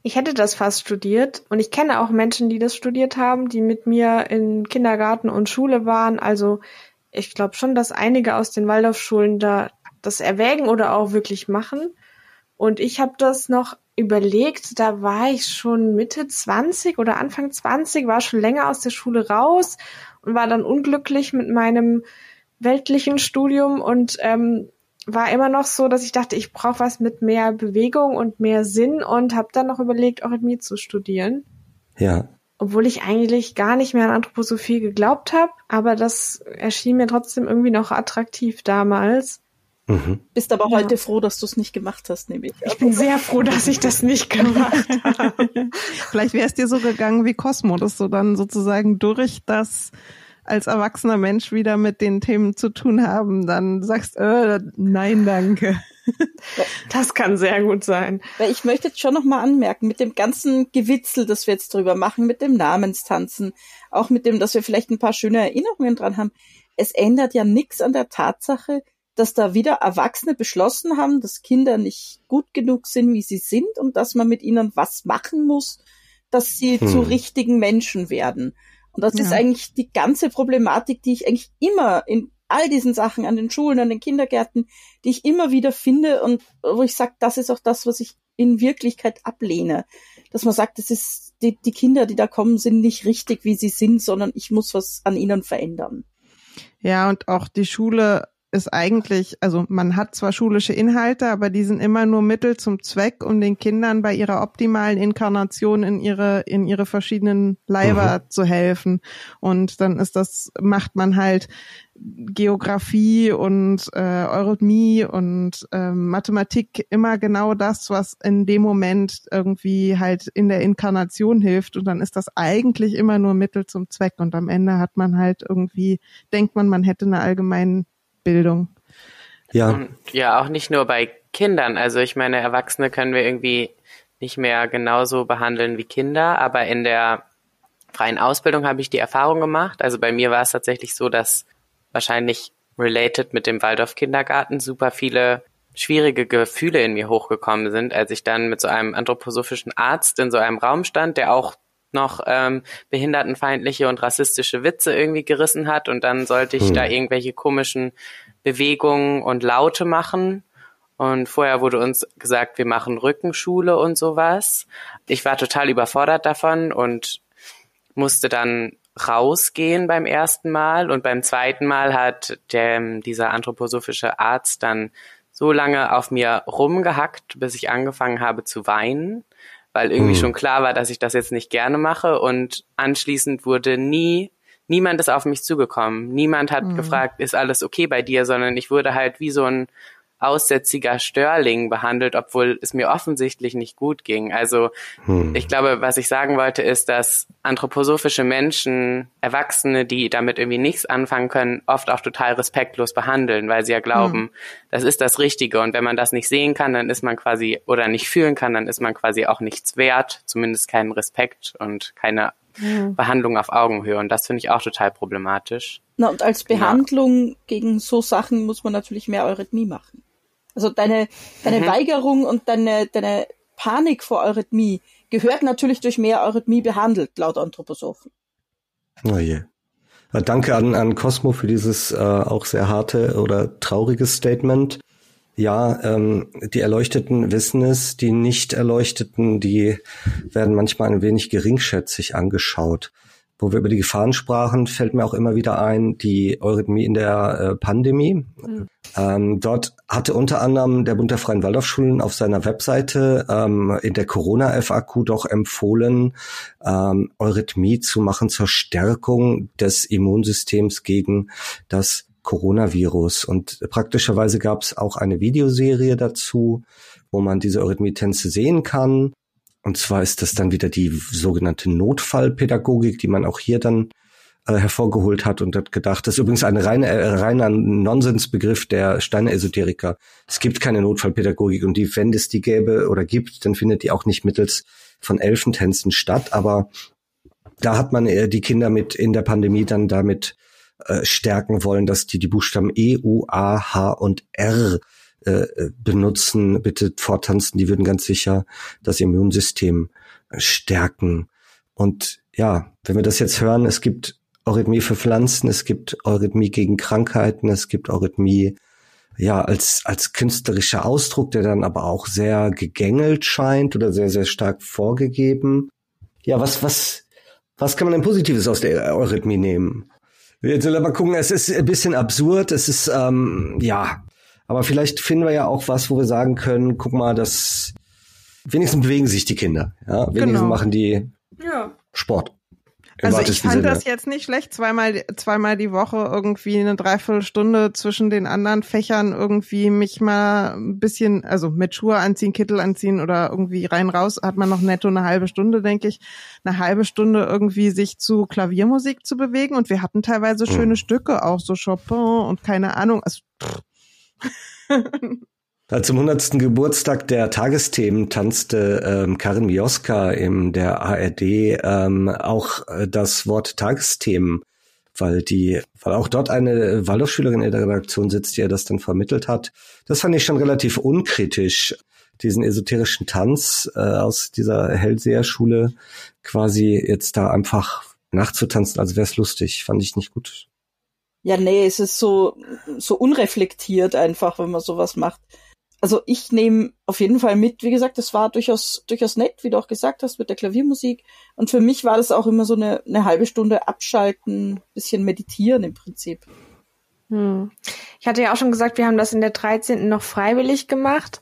Ich hätte das fast studiert und ich kenne auch Menschen, die das studiert haben, die mit mir in Kindergarten und Schule waren. Also ich glaube schon, dass einige aus den Waldorfschulen da das erwägen oder auch wirklich machen. Und ich habe das noch überlegt, da war ich schon Mitte 20 oder Anfang 20, war schon länger aus der Schule raus und war dann unglücklich mit meinem weltlichen Studium und ähm, war immer noch so, dass ich dachte, ich brauche was mit mehr Bewegung und mehr Sinn und habe dann noch überlegt, Eurythmie zu studieren.
Ja
obwohl ich eigentlich gar nicht mehr an Anthroposophie geglaubt habe, aber das erschien mir trotzdem irgendwie noch attraktiv damals.
Mhm. Bist aber ja. heute froh, dass du es nicht gemacht hast, nehme ich.
Ich bin sehr froh, dass ich das nicht gemacht habe.
Vielleicht wäre es dir so gegangen wie Cosmo, dass du dann sozusagen durch das als erwachsener Mensch wieder mit den Themen zu tun haben, dann sagst, äh, nein, danke.
Das kann sehr gut sein.
Weil ich möchte jetzt schon noch mal anmerken, mit dem ganzen Gewitzel, das wir jetzt drüber machen, mit dem Namenstanzen, auch mit dem, dass wir vielleicht ein paar schöne Erinnerungen dran haben, es ändert ja nichts an der Tatsache, dass da wieder Erwachsene beschlossen haben, dass Kinder nicht gut genug sind, wie sie sind und dass man mit ihnen was machen muss, dass sie hm. zu richtigen Menschen werden. Und das ja. ist eigentlich die ganze Problematik, die ich eigentlich immer in all diesen Sachen an den Schulen, an den Kindergärten, die ich immer wieder finde und wo ich sage, das ist auch das, was ich in Wirklichkeit ablehne. Dass man sagt, das ist die, die Kinder, die da kommen, sind nicht richtig, wie sie sind, sondern ich muss was an ihnen verändern.
Ja, und auch die Schule ist eigentlich, also man hat zwar schulische Inhalte, aber die sind immer nur Mittel zum Zweck, um den Kindern bei ihrer optimalen Inkarnation in ihre in ihre verschiedenen Leiber mhm. zu helfen. Und dann ist das macht man halt Geografie und äh, Eurythmie und äh, Mathematik immer genau das, was in dem Moment irgendwie halt in der Inkarnation hilft. Und dann ist das eigentlich immer nur Mittel zum Zweck. Und am Ende hat man halt irgendwie, denkt man, man hätte eine allgemeine Bildung.
Ja. Und ja, auch nicht nur bei Kindern. Also ich meine, Erwachsene können wir irgendwie nicht mehr genauso behandeln wie Kinder, aber in der freien Ausbildung habe ich die Erfahrung gemacht. Also bei mir war es tatsächlich so, dass wahrscheinlich related mit dem Waldorf Kindergarten super viele schwierige Gefühle in mir hochgekommen sind, als ich dann mit so einem anthroposophischen Arzt in so einem Raum stand, der auch noch ähm, behindertenfeindliche und rassistische Witze irgendwie gerissen hat und dann sollte ich hm. da irgendwelche komischen Bewegungen und Laute machen. Und vorher wurde uns gesagt, wir machen Rückenschule und sowas. Ich war total überfordert davon und musste dann rausgehen beim ersten Mal und beim zweiten Mal hat der, dieser anthroposophische Arzt dann so lange auf mir rumgehackt, bis ich angefangen habe zu weinen, weil irgendwie hm. schon klar war, dass ich das jetzt nicht gerne mache und anschließend wurde nie niemand ist auf mich zugekommen. Niemand hat hm. gefragt, ist alles okay bei dir, sondern ich wurde halt wie so ein aussätziger Störling behandelt, obwohl es mir offensichtlich nicht gut ging. Also hm. ich glaube, was ich sagen wollte, ist, dass anthroposophische Menschen, Erwachsene, die damit irgendwie nichts anfangen können, oft auch total respektlos behandeln, weil sie ja glauben, hm. das ist das Richtige. Und wenn man das nicht sehen kann, dann ist man quasi oder nicht fühlen kann, dann ist man quasi auch nichts wert, zumindest keinen Respekt und keine hm. Behandlung auf Augenhöhe. Und das finde ich auch total problematisch.
Na, und als Behandlung ja. gegen so Sachen muss man natürlich mehr Eurythmie machen. Also deine, deine mhm. Weigerung und deine, deine Panik vor Eurythmie gehört natürlich durch mehr Eurythmie behandelt, laut Anthroposophen.
Oh je. Danke an, an Cosmo für dieses äh, auch sehr harte oder traurige Statement. Ja, ähm, die Erleuchteten wissen es, die Nicht-Erleuchteten, die werden manchmal ein wenig geringschätzig angeschaut wo wir über die Gefahren sprachen, fällt mir auch immer wieder ein, die Eurythmie in der äh, Pandemie. Mhm. Ähm, dort hatte unter anderem der Bund der Freien Waldorfschulen auf seiner Webseite ähm, in der Corona-FAQ doch empfohlen, ähm, Eurythmie zu machen zur Stärkung des Immunsystems gegen das Coronavirus. Und praktischerweise gab es auch eine Videoserie dazu, wo man diese Eurythmie-Tänze sehen kann. Und zwar ist das dann wieder die sogenannte Notfallpädagogik, die man auch hier dann äh, hervorgeholt hat und hat gedacht, das ist übrigens ein reine, äh, reiner Nonsensbegriff der Steine-Esoteriker. Es gibt keine Notfallpädagogik und die, wenn es die gäbe oder gibt, dann findet die auch nicht mittels von Elfentänzen statt. Aber da hat man äh, die Kinder mit in der Pandemie dann damit äh, stärken wollen, dass die die Buchstaben E, U, A, H und R äh, benutzen, bitte vortanzen, die würden ganz sicher das Immunsystem stärken. Und ja, wenn wir das jetzt hören, es gibt Eurythmie für Pflanzen, es gibt Eurythmie gegen Krankheiten, es gibt Eurythmie ja als als künstlerischer Ausdruck, der dann aber auch sehr gegängelt scheint oder sehr sehr stark vorgegeben. Ja, was was was kann man denn Positives aus der Eurythmie nehmen? Jetzt sollen wir mal gucken, es ist ein bisschen absurd, es ist ähm, ja aber vielleicht finden wir ja auch was, wo wir sagen können, guck mal, das wenigstens bewegen sich die Kinder. Ja, wenigstens genau. machen die ja. Sport.
Also ich fand Sinne. das jetzt nicht schlecht, zweimal, zweimal die Woche irgendwie eine Dreiviertelstunde zwischen den anderen Fächern irgendwie mich mal ein bisschen, also mit Schuhe anziehen, Kittel anziehen oder irgendwie rein raus, hat man noch netto eine halbe Stunde, denke ich, eine halbe Stunde irgendwie sich zu Klaviermusik zu bewegen und wir hatten teilweise mhm. schöne Stücke, auch so Chopin und keine Ahnung, also pff,
Zum 100. Geburtstag der Tagesthemen tanzte ähm, Karin Mioska in der ARD ähm, auch äh, das Wort Tagesthemen, weil die, weil auch dort eine Waldorfschülerin in der Redaktion sitzt, die er das dann vermittelt hat. Das fand ich schon relativ unkritisch, diesen esoterischen Tanz äh, aus dieser Hellseherschule quasi jetzt da einfach nachzutanzen, als wäre es lustig, fand ich nicht gut.
Ja, nee, es ist so, so unreflektiert einfach, wenn man sowas macht. Also ich nehme auf jeden Fall mit, wie gesagt, das war durchaus, durchaus nett, wie du auch gesagt hast, mit der Klaviermusik. Und für mich war das auch immer so eine, eine halbe Stunde abschalten, bisschen meditieren im Prinzip.
Hm. Ich hatte ja auch schon gesagt, wir haben das in der 13. noch freiwillig gemacht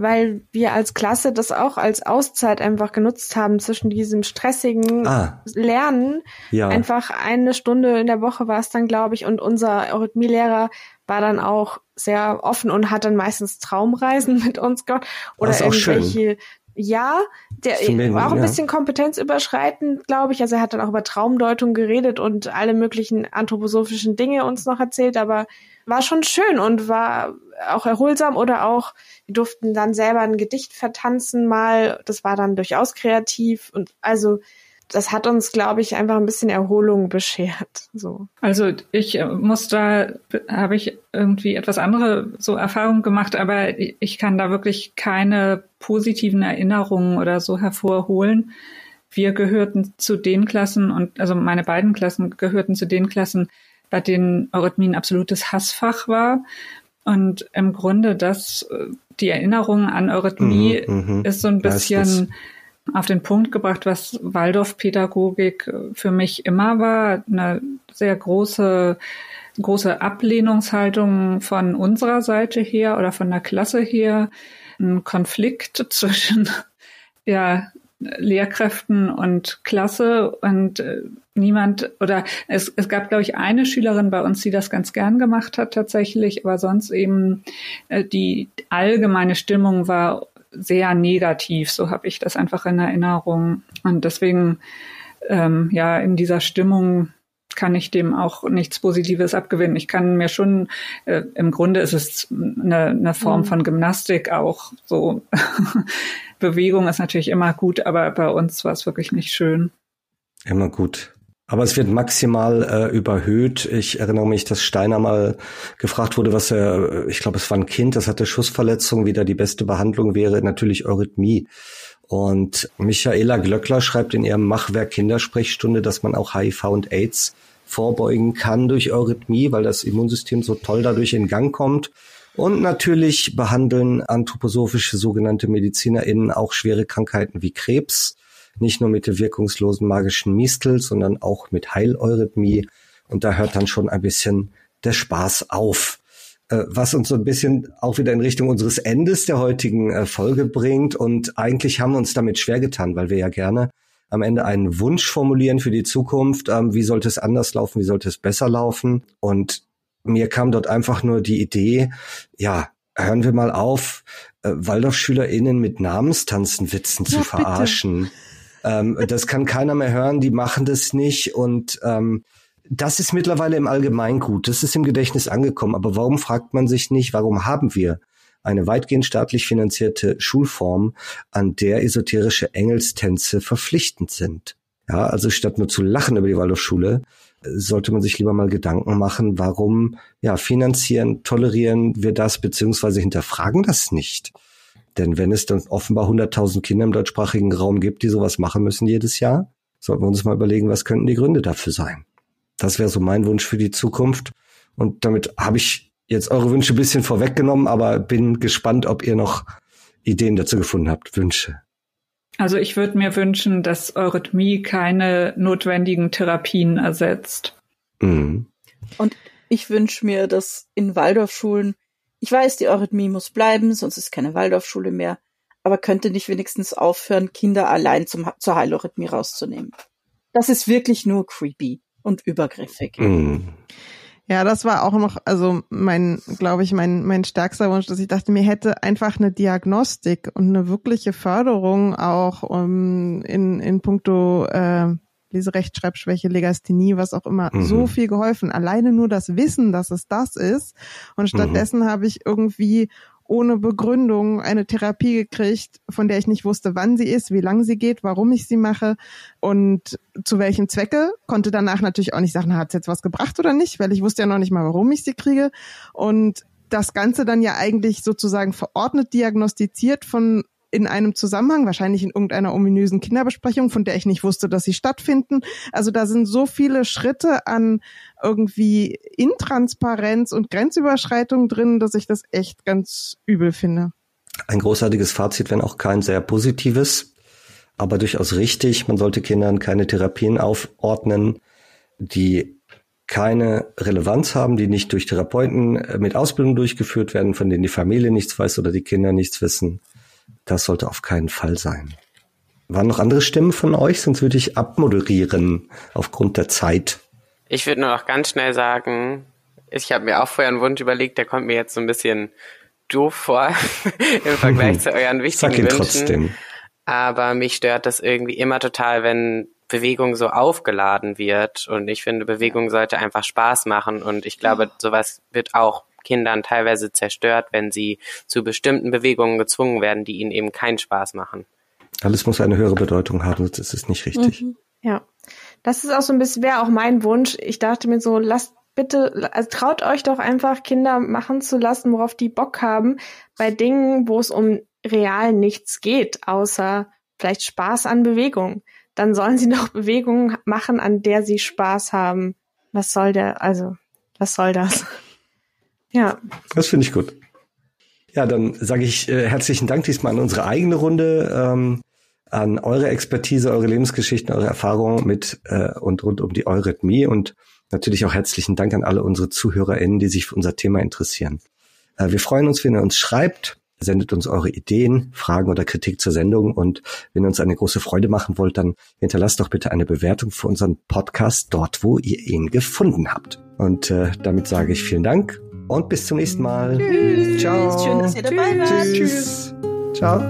weil wir als Klasse das auch als Auszeit einfach genutzt haben zwischen diesem stressigen ah. Lernen. Ja. Einfach eine Stunde in der Woche war es dann, glaube ich, und unser Eurythmielehrer war dann auch sehr offen und hat dann meistens Traumreisen mit uns gemacht oder irgendwelche ja, der war auch ein bisschen kompetenzüberschreitend, glaube ich. Also er hat dann auch über Traumdeutung geredet und alle möglichen anthroposophischen Dinge uns noch erzählt, aber war schon schön und war auch erholsam oder auch, wir durften dann selber ein Gedicht vertanzen mal. Das war dann durchaus kreativ und also das hat uns, glaube ich, einfach ein bisschen Erholung beschert. So.
Also ich äh, muss da, habe ich irgendwie etwas andere so Erfahrungen gemacht, aber ich kann da wirklich keine positiven Erinnerungen oder so hervorholen. Wir gehörten zu den Klassen und also meine beiden Klassen gehörten zu den Klassen, bei denen Eurythmie ein absolutes Hassfach war. Und im Grunde das, äh, die Erinnerung an Eurythmie mhm, mhm. ist so ein bisschen auf den Punkt gebracht, was Waldorfpädagogik für mich immer war. Eine sehr große, große Ablehnungshaltung von unserer Seite her oder von der Klasse her. Ein Konflikt zwischen, ja, Lehrkräften und Klasse und äh, niemand oder es, es gab, glaube ich, eine Schülerin bei uns, die das ganz gern gemacht hat tatsächlich, aber sonst eben äh, die allgemeine Stimmung war sehr negativ, so habe ich das einfach in Erinnerung. Und deswegen, ähm, ja, in dieser Stimmung kann ich dem auch nichts Positives abgewinnen. Ich kann mir schon, äh, im Grunde ist es eine, eine Form mhm. von Gymnastik auch so. Bewegung ist natürlich immer gut, aber bei uns war es wirklich nicht schön.
Immer gut. Aber es wird maximal äh, überhöht. Ich erinnere mich, dass Steiner mal gefragt wurde, was er, ich glaube, es war ein Kind, das hatte Schussverletzung, wie da die beste Behandlung wäre. Natürlich Eurythmie. Und Michaela Glöckler schreibt in ihrem Machwerk Kindersprechstunde, dass man auch HIV und AIDS vorbeugen kann durch Eurythmie, weil das Immunsystem so toll dadurch in Gang kommt. Und natürlich behandeln anthroposophische sogenannte MedizinerInnen auch schwere Krankheiten wie Krebs nicht nur mit der wirkungslosen magischen Mistel, sondern auch mit Heileurythmie. Und da hört dann schon ein bisschen der Spaß auf. Äh, was uns so ein bisschen auch wieder in Richtung unseres Endes der heutigen äh, Folge bringt. Und eigentlich haben wir uns damit schwer getan, weil wir ja gerne am Ende einen Wunsch formulieren für die Zukunft. Ähm, wie sollte es anders laufen? Wie sollte es besser laufen? Und mir kam dort einfach nur die Idee, ja, hören wir mal auf, äh, WaldorfschülerInnen mit Namenstanzenwitzen ja, zu verarschen. Ähm, das kann keiner mehr hören, die machen das nicht und ähm, das ist mittlerweile im Allgemeingut, das ist im Gedächtnis angekommen. Aber warum fragt man sich nicht, warum haben wir eine weitgehend staatlich finanzierte Schulform, an der esoterische Engelstänze verpflichtend sind? Ja, also statt nur zu lachen über die Waldorfschule, sollte man sich lieber mal Gedanken machen, warum ja finanzieren, tolerieren wir das beziehungsweise hinterfragen das nicht. Denn wenn es dann offenbar 100.000 Kinder im deutschsprachigen Raum gibt, die sowas machen müssen jedes Jahr, sollten wir uns mal überlegen, was könnten die Gründe dafür sein. Das wäre so mein Wunsch für die Zukunft. Und damit habe ich jetzt eure Wünsche ein bisschen vorweggenommen, aber bin gespannt, ob ihr noch Ideen dazu gefunden habt, Wünsche.
Also ich würde mir wünschen, dass Eurythmie keine notwendigen Therapien ersetzt.
Mhm. Und ich wünsche mir, dass in Waldorfschulen ich weiß, die Eurythmie muss bleiben, sonst ist keine Waldorfschule mehr. Aber könnte nicht wenigstens aufhören, Kinder allein zum, zur Heileurythmie rauszunehmen? Das ist wirklich nur creepy und übergriffig. Mm.
Ja, das war auch noch, also mein, glaube ich, mein, mein stärkster Wunsch, dass ich dachte, mir hätte einfach eine Diagnostik und eine wirkliche Förderung auch um, in, in puncto äh, Leserechtschreibschwäche, Legasthenie, was auch immer, mhm. so viel geholfen. Alleine nur das Wissen, dass es das ist. Und mhm. stattdessen mhm. habe ich irgendwie ohne Begründung eine Therapie gekriegt, von der ich nicht wusste, wann sie ist, wie lange sie geht, warum ich sie mache und zu welchem Zwecke. Konnte danach natürlich auch nicht sagen, hat es jetzt was gebracht oder nicht, weil ich wusste ja noch nicht mal, warum ich sie kriege. Und das Ganze dann ja eigentlich sozusagen verordnet diagnostiziert von in einem Zusammenhang, wahrscheinlich in irgendeiner ominösen Kinderbesprechung, von der ich nicht wusste, dass sie stattfinden. Also da sind so viele Schritte an irgendwie Intransparenz und Grenzüberschreitung drin, dass ich das echt ganz übel finde.
Ein großartiges Fazit, wenn auch kein sehr positives, aber durchaus richtig. Man sollte Kindern keine Therapien aufordnen, die keine Relevanz haben, die nicht durch Therapeuten äh, mit Ausbildung durchgeführt werden, von denen die Familie nichts weiß oder die Kinder nichts wissen. Das sollte auf keinen Fall sein. Waren noch andere Stimmen von euch? Sonst würde ich abmoderieren aufgrund der Zeit.
Ich würde nur noch ganz schnell sagen, ich habe mir auch vorher einen Wunsch überlegt, der kommt mir jetzt so ein bisschen doof vor im Vergleich zu euren wichtigen Sag ihn Wünschen. Trotzdem. Aber mich stört das irgendwie immer total, wenn Bewegung so aufgeladen wird. Und ich finde, Bewegung sollte einfach Spaß machen. Und ich glaube, sowas wird auch Kindern teilweise zerstört, wenn sie zu bestimmten Bewegungen gezwungen werden, die ihnen eben keinen Spaß machen.
Alles muss eine höhere Bedeutung haben, sonst ist es nicht richtig. Mhm.
Ja. Das ist auch so ein bisschen, wäre auch mein Wunsch. Ich dachte mir so, lasst bitte, also traut euch doch einfach, Kinder machen zu lassen, worauf die Bock haben, bei Dingen, wo es um real nichts geht, außer vielleicht Spaß an Bewegung. Dann sollen sie doch Bewegungen machen, an der sie Spaß haben. Was soll der, also, was soll das? Ja.
Das finde ich gut. Ja, dann sage ich äh, herzlichen Dank diesmal an unsere eigene Runde, ähm, an eure Expertise, eure Lebensgeschichten, eure Erfahrungen mit äh, und rund um die Eurythmie und natürlich auch herzlichen Dank an alle unsere ZuhörerInnen, die sich für unser Thema interessieren. Äh, wir freuen uns, wenn ihr uns schreibt, sendet uns eure Ideen, Fragen oder Kritik zur Sendung und wenn ihr uns eine große Freude machen wollt, dann hinterlasst doch bitte eine Bewertung für unseren Podcast dort, wo ihr ihn gefunden habt. Und äh, damit sage ich vielen Dank und bis zum nächsten Mal.
Tschüss. Ciao. Schön, dass ihr dabei wart.
Tschüss. Ciao.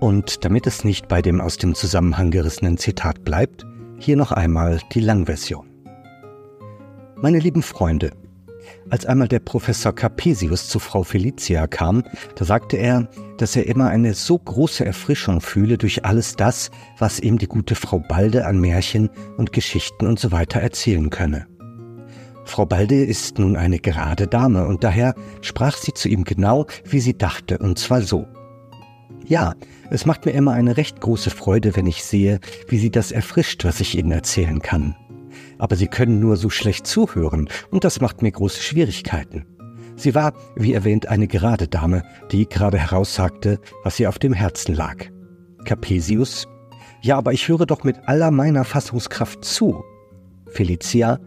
Und damit es nicht bei dem aus dem Zusammenhang gerissenen Zitat bleibt, hier noch einmal die Langversion. Meine lieben Freunde, als einmal der Professor Capesius zu Frau Felicia kam, da sagte er, dass er immer eine so große Erfrischung fühle durch alles das, was ihm die gute Frau Balde an Märchen und Geschichten und so weiter erzählen könne. Frau Balde ist nun eine gerade Dame und daher sprach sie zu ihm genau, wie sie dachte, und zwar so. Ja, es macht mir immer eine recht große Freude, wenn ich sehe, wie sie das erfrischt, was ich Ihnen erzählen kann aber sie können nur so schlecht zuhören, und das macht mir große Schwierigkeiten. Sie war, wie erwähnt, eine gerade Dame, die gerade heraussagte, was ihr auf dem Herzen lag. Capesius? Ja, aber ich höre doch mit aller meiner Fassungskraft zu. Felicia?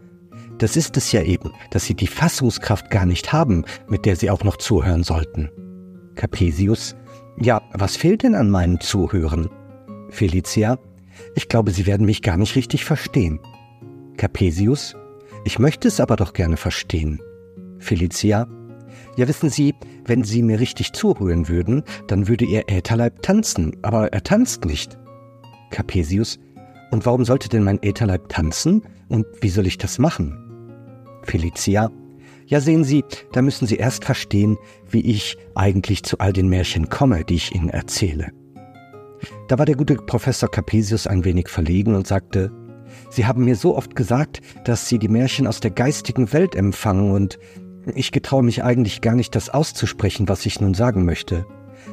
Das ist es ja eben, dass Sie die Fassungskraft gar nicht haben, mit der Sie auch noch zuhören sollten. Capesius? Ja, was fehlt denn an meinem Zuhören? Felicia? Ich glaube, Sie werden mich gar nicht richtig verstehen. Capesius, ich möchte es aber doch gerne verstehen. Felicia, ja wissen Sie, wenn Sie mir richtig zuhören würden, dann würde Ihr Ätherleib tanzen, aber er tanzt nicht. Capesius, und warum sollte denn mein Ätherleib tanzen und wie soll ich das machen? Felicia, ja sehen Sie, da müssen Sie erst verstehen, wie ich eigentlich zu all den Märchen komme, die ich Ihnen erzähle. Da war der gute Professor Capesius ein wenig verlegen und sagte, Sie haben mir so oft gesagt, dass Sie die Märchen aus der geistigen Welt empfangen und ich getraue mich eigentlich gar nicht, das auszusprechen, was ich nun sagen möchte.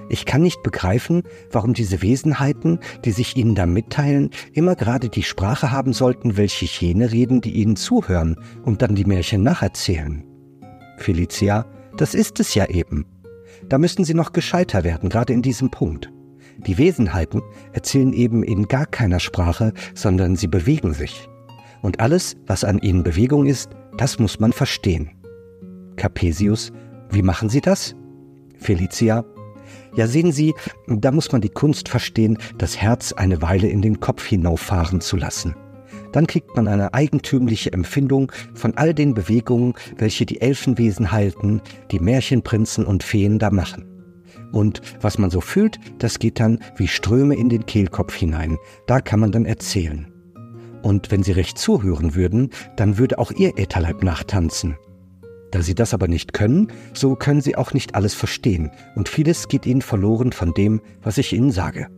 Ich kann nicht begreifen, warum diese Wesenheiten, die sich Ihnen da mitteilen, immer gerade die Sprache haben sollten, welche jene reden, die Ihnen zuhören und dann die Märchen nacherzählen. Felicia, das ist es ja eben. Da müssen Sie noch gescheiter werden, gerade in diesem Punkt. Die Wesenheiten erzählen eben in gar keiner Sprache, sondern sie bewegen sich. Und alles, was an ihnen Bewegung ist, das muss man verstehen. Capesius, wie machen Sie das? Felicia, ja sehen Sie, da muss man die Kunst verstehen, das Herz eine Weile in den Kopf hinauffahren zu lassen. Dann kriegt man eine eigentümliche Empfindung von all den Bewegungen, welche die Elfenwesen halten, die Märchenprinzen und Feen da machen. Und was man so fühlt, das geht dann wie Ströme in den Kehlkopf hinein. Da kann man dann erzählen. Und wenn Sie recht zuhören würden, dann würde auch Ihr Ätherleib nachtanzen. Da Sie das aber nicht können, so können Sie auch nicht alles verstehen, und vieles geht Ihnen verloren von dem, was ich Ihnen sage.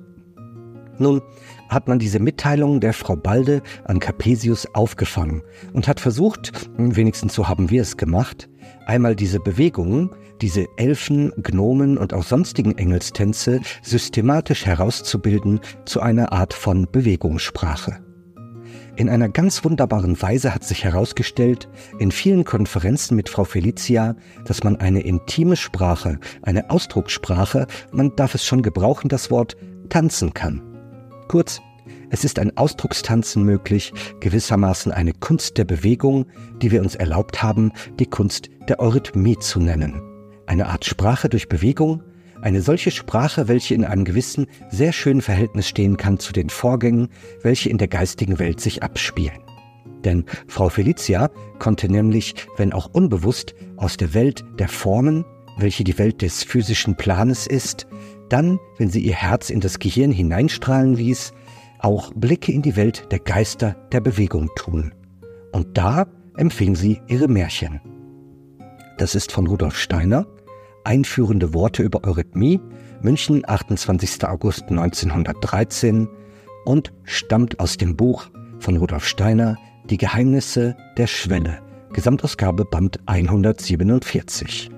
Nun hat man diese Mitteilung der Frau Balde an Capesius aufgefangen und hat versucht, wenigstens so haben wir es gemacht, einmal diese Bewegungen, diese Elfen, Gnomen und auch sonstigen Engelstänze systematisch herauszubilden zu einer Art von Bewegungssprache. In einer ganz wunderbaren Weise hat sich herausgestellt, in vielen Konferenzen mit Frau Felicia, dass man eine intime Sprache, eine Ausdruckssprache, man darf es schon gebrauchen, das Wort, tanzen kann. Kurz, es ist ein Ausdruckstanzen möglich, gewissermaßen eine Kunst der Bewegung, die wir uns erlaubt haben, die Kunst der Eurythmie zu nennen. Eine Art Sprache durch Bewegung, eine solche Sprache, welche in einem gewissen, sehr schönen Verhältnis stehen kann zu den Vorgängen, welche in der geistigen Welt sich abspielen. Denn Frau Felicia konnte nämlich, wenn auch unbewusst, aus der Welt der Formen, welche die Welt des physischen Planes ist, dann, wenn sie ihr Herz in das Gehirn hineinstrahlen ließ, auch Blicke in die Welt der Geister der Bewegung tun. Und da empfing sie ihre Märchen. Das ist von Rudolf Steiner, Einführende Worte über Eurythmie, München, 28. August 1913 und stammt aus dem Buch von Rudolf Steiner Die Geheimnisse der Schwelle, Gesamtausgabe Band 147.